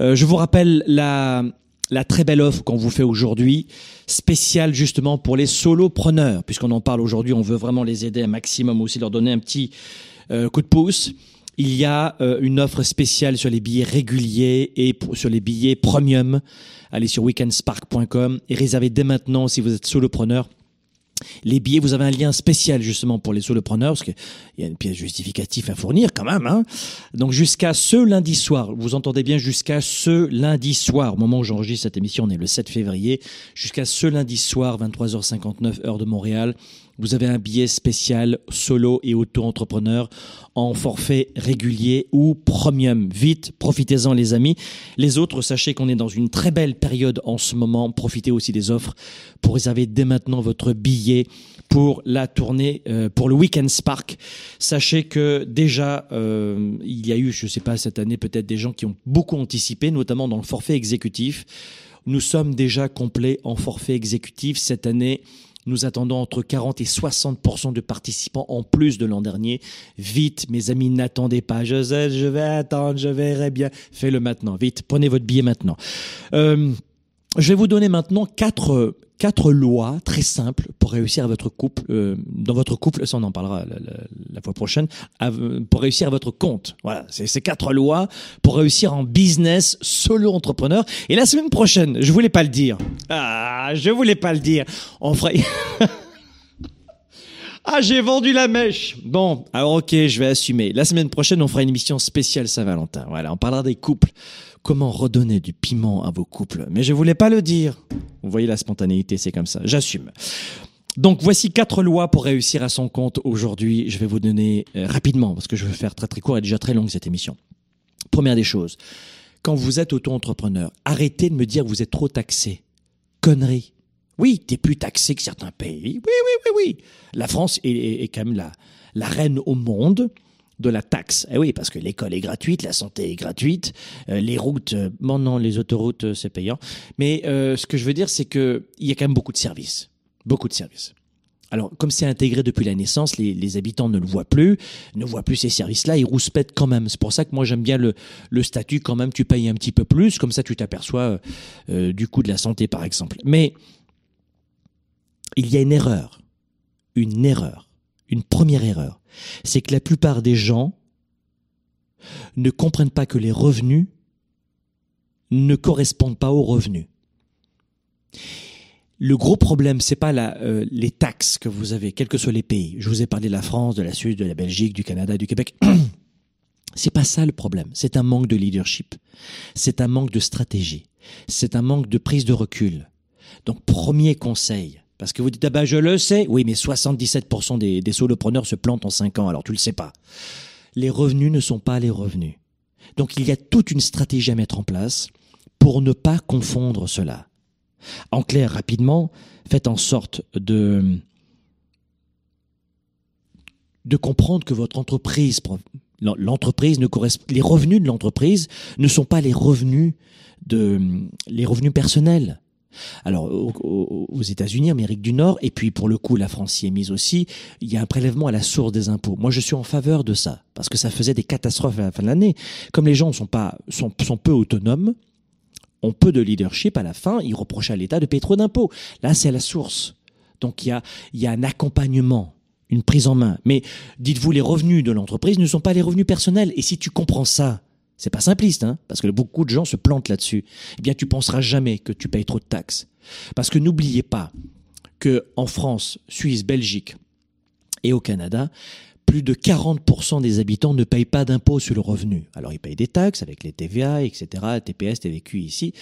Euh, je vous rappelle la la très belle offre qu'on vous fait aujourd'hui, spéciale justement pour les solopreneurs, puisqu'on en parle aujourd'hui. On veut vraiment les aider un maximum aussi, leur donner un petit euh, coup de pouce. Il y a euh, une offre spéciale sur les billets réguliers et sur les billets premium. Allez sur weekendspark.com et réservez dès maintenant si vous êtes solopreneur Les billets, vous avez un lien spécial justement pour les solopreneurs, parce qu'il y a une pièce justificative à fournir quand même. Hein. Donc jusqu'à ce lundi soir, vous entendez bien jusqu'à ce lundi soir, au moment où j'enregistre cette émission, on est le 7 février, jusqu'à ce lundi soir, 23h59, heure de Montréal, vous avez un billet spécial solo et auto-entrepreneur en forfait régulier ou premium. Vite, profitez-en les amis. Les autres, sachez qu'on est dans une très belle période en ce moment. Profitez aussi des offres pour réserver dès maintenant votre billet pour la tournée, euh, pour le Weekend Spark. Sachez que déjà, euh, il y a eu, je ne sais pas, cette année peut-être des gens qui ont beaucoup anticipé, notamment dans le forfait exécutif. Nous sommes déjà complets en forfait exécutif cette année. Nous attendons entre 40 et 60 de participants en plus de l'an dernier. Vite, mes amis, n'attendez pas. Je sais, je vais attendre, je verrai bien. Faites-le maintenant. Vite, prenez votre billet maintenant. Euh, je vais vous donner maintenant quatre quatre lois très simples pour réussir à votre couple, euh, dans votre couple, ça on en parlera la, fois prochaine, pour réussir à votre compte. Voilà, c'est ces quatre lois pour réussir en business solo entrepreneur. Et la semaine prochaine, je voulais pas le dire. Ah, je voulais pas le dire. On ferait. Ah, j'ai vendu la mèche. Bon, alors ok, je vais assumer. La semaine prochaine, on fera une émission spéciale Saint-Valentin. Voilà, on parlera des couples comment redonner du piment à vos couples. Mais je voulais pas le dire. Vous voyez la spontanéité, c'est comme ça. J'assume. Donc voici quatre lois pour réussir à son compte aujourd'hui. Je vais vous donner euh, rapidement parce que je veux faire très très court et déjà très longue cette émission. Première des choses, quand vous êtes auto-entrepreneur, arrêtez de me dire que vous êtes trop taxé. Connerie. Oui, t'es plus taxé que certains pays. Oui, oui, oui, oui. La France est, quand même la, la reine au monde de la taxe. Eh oui, parce que l'école est gratuite, la santé est gratuite, euh, les routes, euh, bon non, les autoroutes, euh, c'est payant. Mais ce que je veux dire, c'est qu'il y a quand même beaucoup de services. Beaucoup de services. Alors, comme c'est intégré depuis la naissance, les, habitants ne le voient plus, ne voient plus ces services-là, ils rouspètent quand même. C'est pour ça que moi j'aime bien le, le, statut quand même, tu payes un petit peu plus, comme ça tu t'aperçois du coût de la santé par exemple. Mais il y a une erreur, une erreur, une première erreur c'est que la plupart des gens ne comprennent pas que les revenus ne correspondent pas aux revenus. Le gros problème, c'est pas euh, les taxes que vous avez, quels que soient les pays. Je vous ai parlé de la France, de la Suisse, de la Belgique, du Canada, du Québec. c'est pas ça le problème. C'est un manque de leadership. C'est un manque de stratégie. C'est un manque de prise de recul. Donc, premier conseil, parce que vous dites, ah ben je le sais. Oui, mais 77% des, des solopreneurs se plantent en 5 ans, alors tu le sais pas. Les revenus ne sont pas les revenus. Donc il y a toute une stratégie à mettre en place pour ne pas confondre cela. En clair, rapidement, faites en sorte de, de comprendre que votre entreprise, l'entreprise ne correspond, les revenus de l'entreprise ne sont pas les revenus de, les revenus personnels. Alors aux, États-Unis, Amérique du Nord, et puis pour le coup la France s'y est mise aussi, il y a un prélèvement à la source des impôts. Moi je suis en faveur de ça, parce que ça faisait des catastrophes à la fin de l'année. Comme les gens sont, pas, sont, sont peu autonomes, ont peu de leadership à la fin, ils reprochent à l'État de payer trop d'impôts. Là c'est à la source. Donc il y a, il y a un accompagnement une prise en main. Mais dites-vous, les revenus de l'entreprise ne sont pas les revenus personnels. Et si tu comprends ça, c'est pas simpliste, hein, parce que beaucoup de gens se plantent là-dessus. Eh bien, tu penseras jamais que tu payes trop de taxes. Parce que n'oubliez pas que en France, Suisse, Belgique et au Canada, plus de 40% des habitants ne payent pas d'impôts sur le revenu. Alors, ils payent des taxes avec les TVA, etc., TPS, TVQ ici.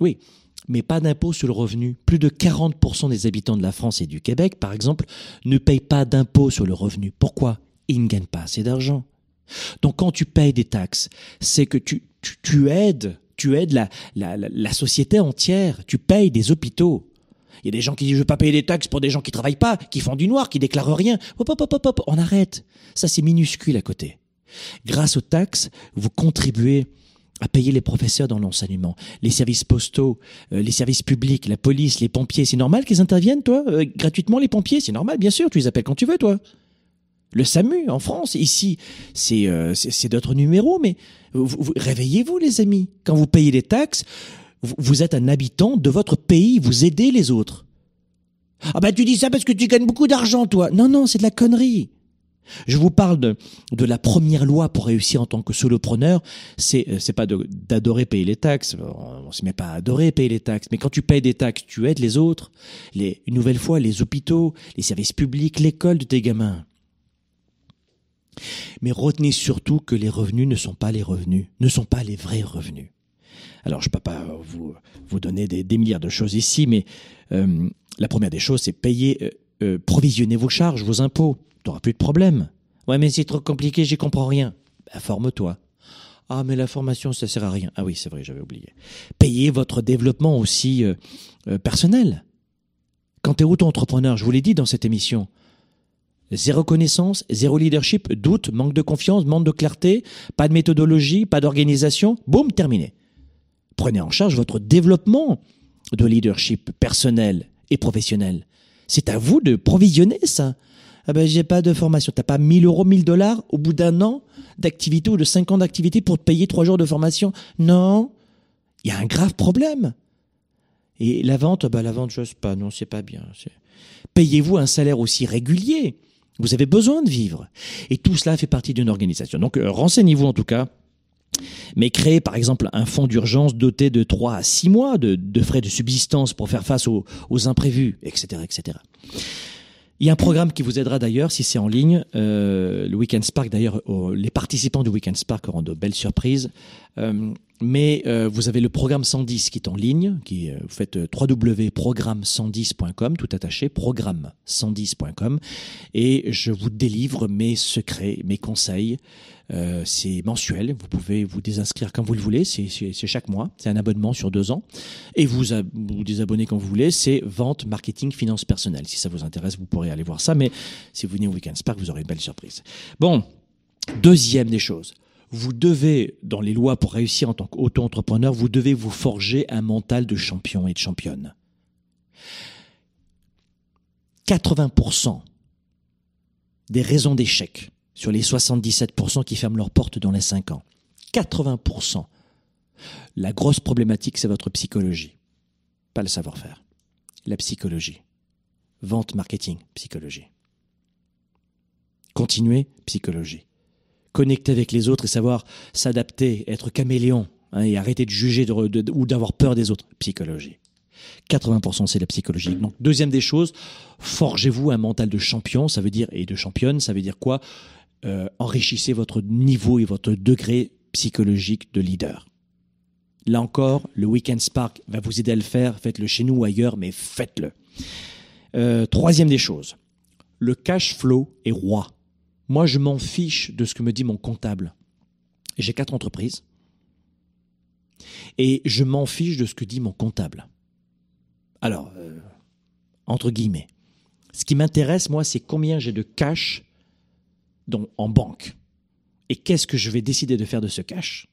Oui, mais pas d'impôts sur le revenu. Plus de 40% des habitants de la France et du Québec, par exemple, ne payent pas d'impôts sur le revenu. Pourquoi? Ils ne gagnent pas assez d'argent. Donc quand tu payes des taxes, c'est que tu, tu, aides, tu aides la, la, la, société entière, tu payes des hôpitaux. Il y a des gens qui disent je veux pas payer des taxes pour des gens qui travaillent pas, qui font du noir, qui déclarent rien. Hop, hop, hop, hop, on arrête. Ça c'est minuscule à côté. Grâce aux taxes, vous contribuez à payer les professeurs dans l'enseignement, les services postaux, euh, les services publics, la police, les pompiers. C'est normal qu'ils interviennent, toi, euh, gratuitement les pompiers? C'est normal, bien sûr. Tu les appelles quand tu veux, toi. Le SAMU en France, ici, c'est euh, d'autres numéros, mais réveillez-vous les amis. Quand vous payez les taxes, vous, êtes un habitant de votre pays, vous aidez les autres. Ah bah tu dis ça parce que tu gagnes beaucoup d'argent toi. Non, non, c'est de la connerie. Je vous parle de, la première loi pour réussir en tant que solopreneur. C'est euh, c'est pas d'adorer payer les taxes. On, on se met pas à adorer payer les taxes. Mais quand tu payes des taxes, tu aides les autres. Une nouvelle fois, les hôpitaux, les services publics, l'école de tes gamins. Mais retenez surtout que les revenus ne sont pas les revenus, ne sont pas les vrais revenus. Alors, je ne peux pas vous, vous donner des, milliards de choses ici, mais euh, la première des choses, c'est payer, euh, euh, provisionner vos charges, vos impôts. Tu n'auras plus de problème. Ouais, mais c'est trop compliqué, j'y comprends rien. Bah, forme-toi. Ah, mais la formation, ça sert à rien. Ah oui, c'est vrai, j'avais oublié. Payez votre développement aussi personnel. Quand tu es auto-entrepreneur, je vous l'ai dit dans cette émission, Zéro connaissance, zéro leadership, doute, manque de confiance, manque de clarté, pas de méthodologie, pas d'organisation, boum, terminé. Prenez en charge votre développement de leadership personnel et professionnel. C'est à vous de provisionner ça. Ah ben, j'ai pas de formation. T'as pas 1000 euros, 1000 dollars au bout d'un an d'activité ou de 5 ans d'activité pour te payer 3 jours de formation? Non. Il y a un grave problème. Et la vente, bah, la vente, je sais pas. Non, c'est pas bien. Payez-vous un salaire aussi régulier. Vous avez besoin de vivre. Et tout cela fait partie d'une organisation. Donc, euh, renseignez-vous en tout cas. Mais créez par exemple un fonds d'urgence doté de 3 à 6 mois de, frais de subsistance pour faire face aux, imprévus, etc., etc. Il y a un programme qui vous aidera d'ailleurs si c'est en ligne. Euh, le Weekend Spark, d'ailleurs, les participants du Weekend Spark auront de belles surprises. Euh, mais euh, vous avez le programme 110 qui est en ligne. Qui, euh, vous faites euh, www.programme110.com, tout attaché, programme110.com. Et je vous délivre mes secrets, mes conseils. Euh, c'est mensuel. Vous pouvez vous désinscrire quand vous le voulez. C'est chaque mois. C'est un abonnement sur deux ans. Et vous vous désabonner quand vous voulez. C'est vente, marketing, finance personnelle. Si ça vous intéresse, vous pourrez aller voir ça. Mais si vous venez au Weekend Spark, vous aurez une belle surprise. Bon, deuxième des choses. Vous devez, dans les lois pour réussir en tant qu'auto-entrepreneur, vous devez vous forger un mental de champion et de championne. 80% des raisons d'échec sur les 77% qui ferment leurs portes dans les 5 ans. 80%. La grosse problématique, c'est votre psychologie. Pas le savoir-faire. La psychologie. Vente, marketing, psychologie. Continuer, psychologie. Connecter avec les autres et savoir s'adapter, être caméléon, hein, et arrêter de juger de- de- ou d'avoir peur des autres, psychologie. 80% c'est la psychologie. Donc deuxième des choses, forgez-vous un mental de champion, ça veut dire et de championne, ça veut dire quoi? Euh, Enrichissez votre niveau et votre degré psychologique de leader. Là encore, le Weekend Spark va vous aider à le faire. Faites-le chez nous ou ailleurs, mais faites-le. Euh, troisième des choses, le cash flow est roi. Moi, je m'en fiche de ce que me dit mon comptable. J'ai quatre entreprises et je m'en fiche de ce que dit mon comptable. Alors, euh, entre guillemets, ce qui m'intéresse, moi, c'est combien j'ai de cash en banque. Et qu'est-ce que je vais décider de faire de ce cash?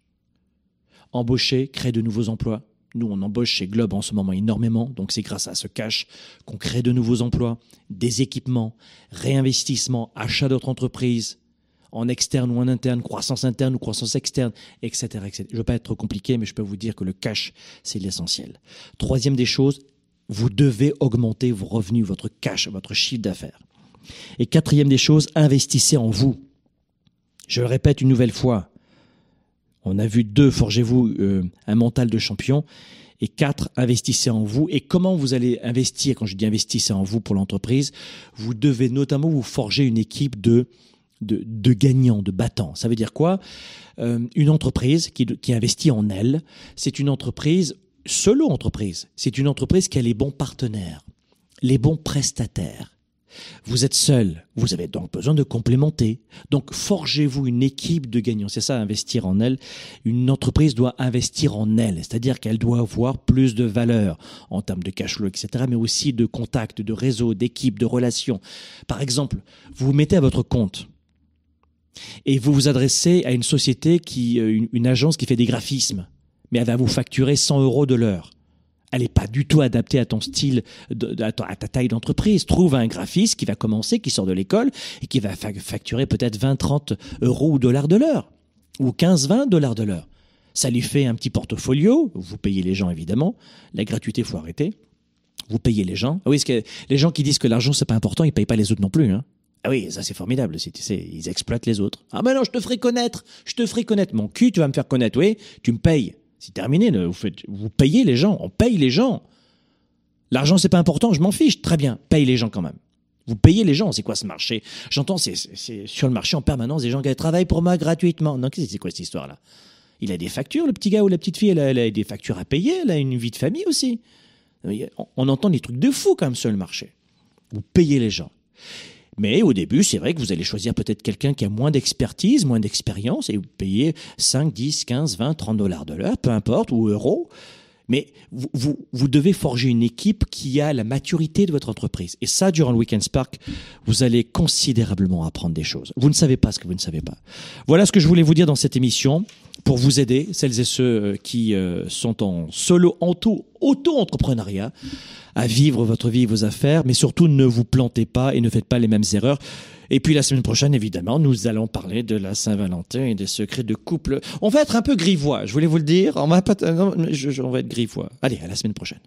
Embaucher, créer de nouveaux emplois. Nous, on embauche chez Globe en ce moment énormément, donc c'est grâce à ce cash qu'on crée de nouveaux emplois, des équipements, réinvestissement, achat d'autres entreprises, en externe ou en interne, croissance interne ou croissance externe, etc. etc. Je ne veux pas être trop compliqué, mais je peux vous dire que le cash, c'est l'essentiel. Troisième des choses, vous devez augmenter vos revenus, votre cash, votre chiffre d'affaires. Et quatrième des choses, investissez en vous. Je le répète une nouvelle fois. On a vu deux, forgez-vous euh, un mental de champion. Et quatre, investissez en vous. Et comment vous allez investir Quand je dis investissez en vous pour l'entreprise, vous devez notamment vous forger une équipe de, gagnants, de battants. Ça veut dire quoi? Euh, Une entreprise qui, qui investit en elle, c'est une entreprise, solo entreprise, c'est une entreprise qui a les bons partenaires, les bons prestataires. Vous êtes seul, vous avez donc besoin de complémenter. Donc forgez-vous une équipe de gagnants. C'est ça, investir en elle. Une entreprise doit investir en elle, c'est-à-dire qu'elle doit avoir plus de valeur en termes de cash flow, etc., mais aussi de contacts, de réseaux, d'équipes, de relations. Par exemple, vous vous mettez à votre compte et vous vous adressez à une société qui, euh, une, une agence qui fait des graphismes, mais elle va vous facturer 100 euros de l'heure. Elle n'est pas du tout adaptée à ton style, à ta taille d'entreprise. Trouve un graphiste qui va commencer, qui sort de l'école et qui va fa- facturer peut-être 20, 30 euros ou dollars de l'heure. Ou 15, 20 dollars de l'heure. Ça lui fait un petit portfolio. Vous payez les gens, évidemment. La gratuité, faut arrêter. Vous payez les gens. Ah oui, que les gens qui disent que l'argent, c'est pas important, ils payent pas les autres non plus. Hein. Ah oui, ça c'est formidable. Tu sais, ils exploitent les autres. Ah ben non, je te ferai connaître. Je te ferai connaître. Mon cul, tu vas me faire connaître. Oui, tu me payes. C'est terminé. Vous, payez les gens. On paye les gens. L'argent, c'est pas important. Je m'en fiche. Très bien. Paye les gens quand même. Vous payez les gens. C'est quoi ce marché? J'entends, c'est, sur le marché en permanence des gens qui travaillent pour moi gratuitement. Non, c'est quoi cette histoire-là? Il a des factures, le petit gars ou la petite fille. Elle a, des factures à payer. Elle a une vie de famille aussi. On, on entend des trucs de fou quand même sur le marché. Vous payez les gens. Mais au début, c'est vrai que vous allez choisir peut-être quelqu'un qui a moins d'expertise, moins d'expérience, et vous payez 5, 10, 15, 20, 30 dollars de l'heure, peu importe, ou euros. Mais vous, vous, vous devez forger une équipe qui a la maturité de votre entreprise. Et ça, durant le Weekend Spark, vous allez considérablement apprendre des choses. Vous ne savez pas ce que vous ne savez pas. Voilà ce que je voulais vous dire dans cette émission pour vous aider, celles et ceux euh, qui euh, sont en solo, en tout, auto-entrepreneuriat, à vivre votre vie et vos affaires, mais surtout ne vous plantez pas et ne faites pas les mêmes erreurs. Et puis la semaine prochaine, évidemment, nous allons parler de la Saint-Valentin et des secrets de couple. On va être un peu grivois, je voulais vous le dire. On va, pas, non, on va être grivois. Allez, à la semaine prochaine.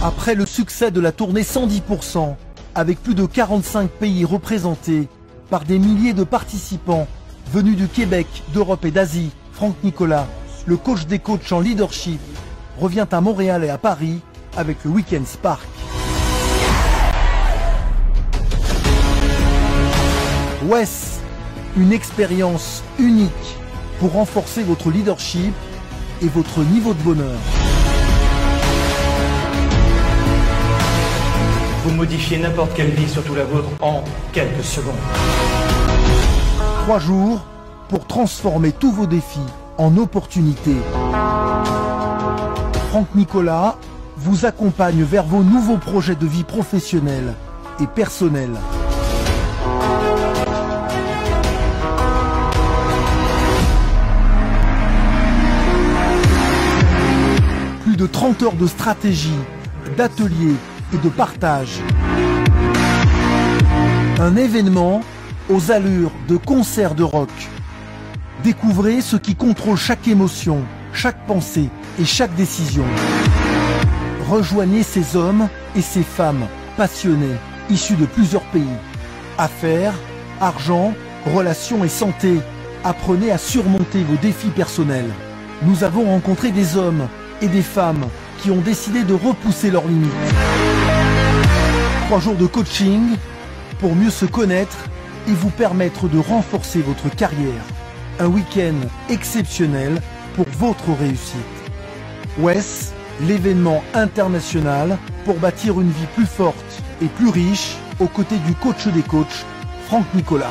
Après le succès de la tournée 110%, avec plus de 45 pays représentés par des milliers de participants venus du Québec, d'Europe et d'Asie, Franck Nicolas, le coach des coachs en leadership, revient à Montréal et à Paris avec le Weekend Spark. WES, une expérience unique pour renforcer votre leadership et votre niveau de bonheur. Vous modifiez n'importe quelle vie, surtout la vôtre, en quelques secondes. Trois jours pour transformer tous vos défis en opportunités. Franck Nicolas vous accompagne vers vos nouveaux projets de vie professionnelle et personnelle. Plus de 30 heures de stratégie, d'ateliers et de partage. Un événement aux allures de concert de rock. Découvrez ce qui contrôle chaque émotion, chaque pensée et chaque décision. Rejoignez ces hommes et ces femmes passionnés, issus de plusieurs pays. Affaires, argent, relations et santé. Apprenez à surmonter vos défis personnels. Nous avons rencontré des hommes et des femmes qui ont décidé de repousser leurs limites. Trois jours de coaching pour mieux se connaître et vous permettre de renforcer votre carrière. Un week-end exceptionnel pour votre réussite. WES, l'événement international pour bâtir une vie plus forte et plus riche aux côtés du coach des coachs, Franck Nicolas.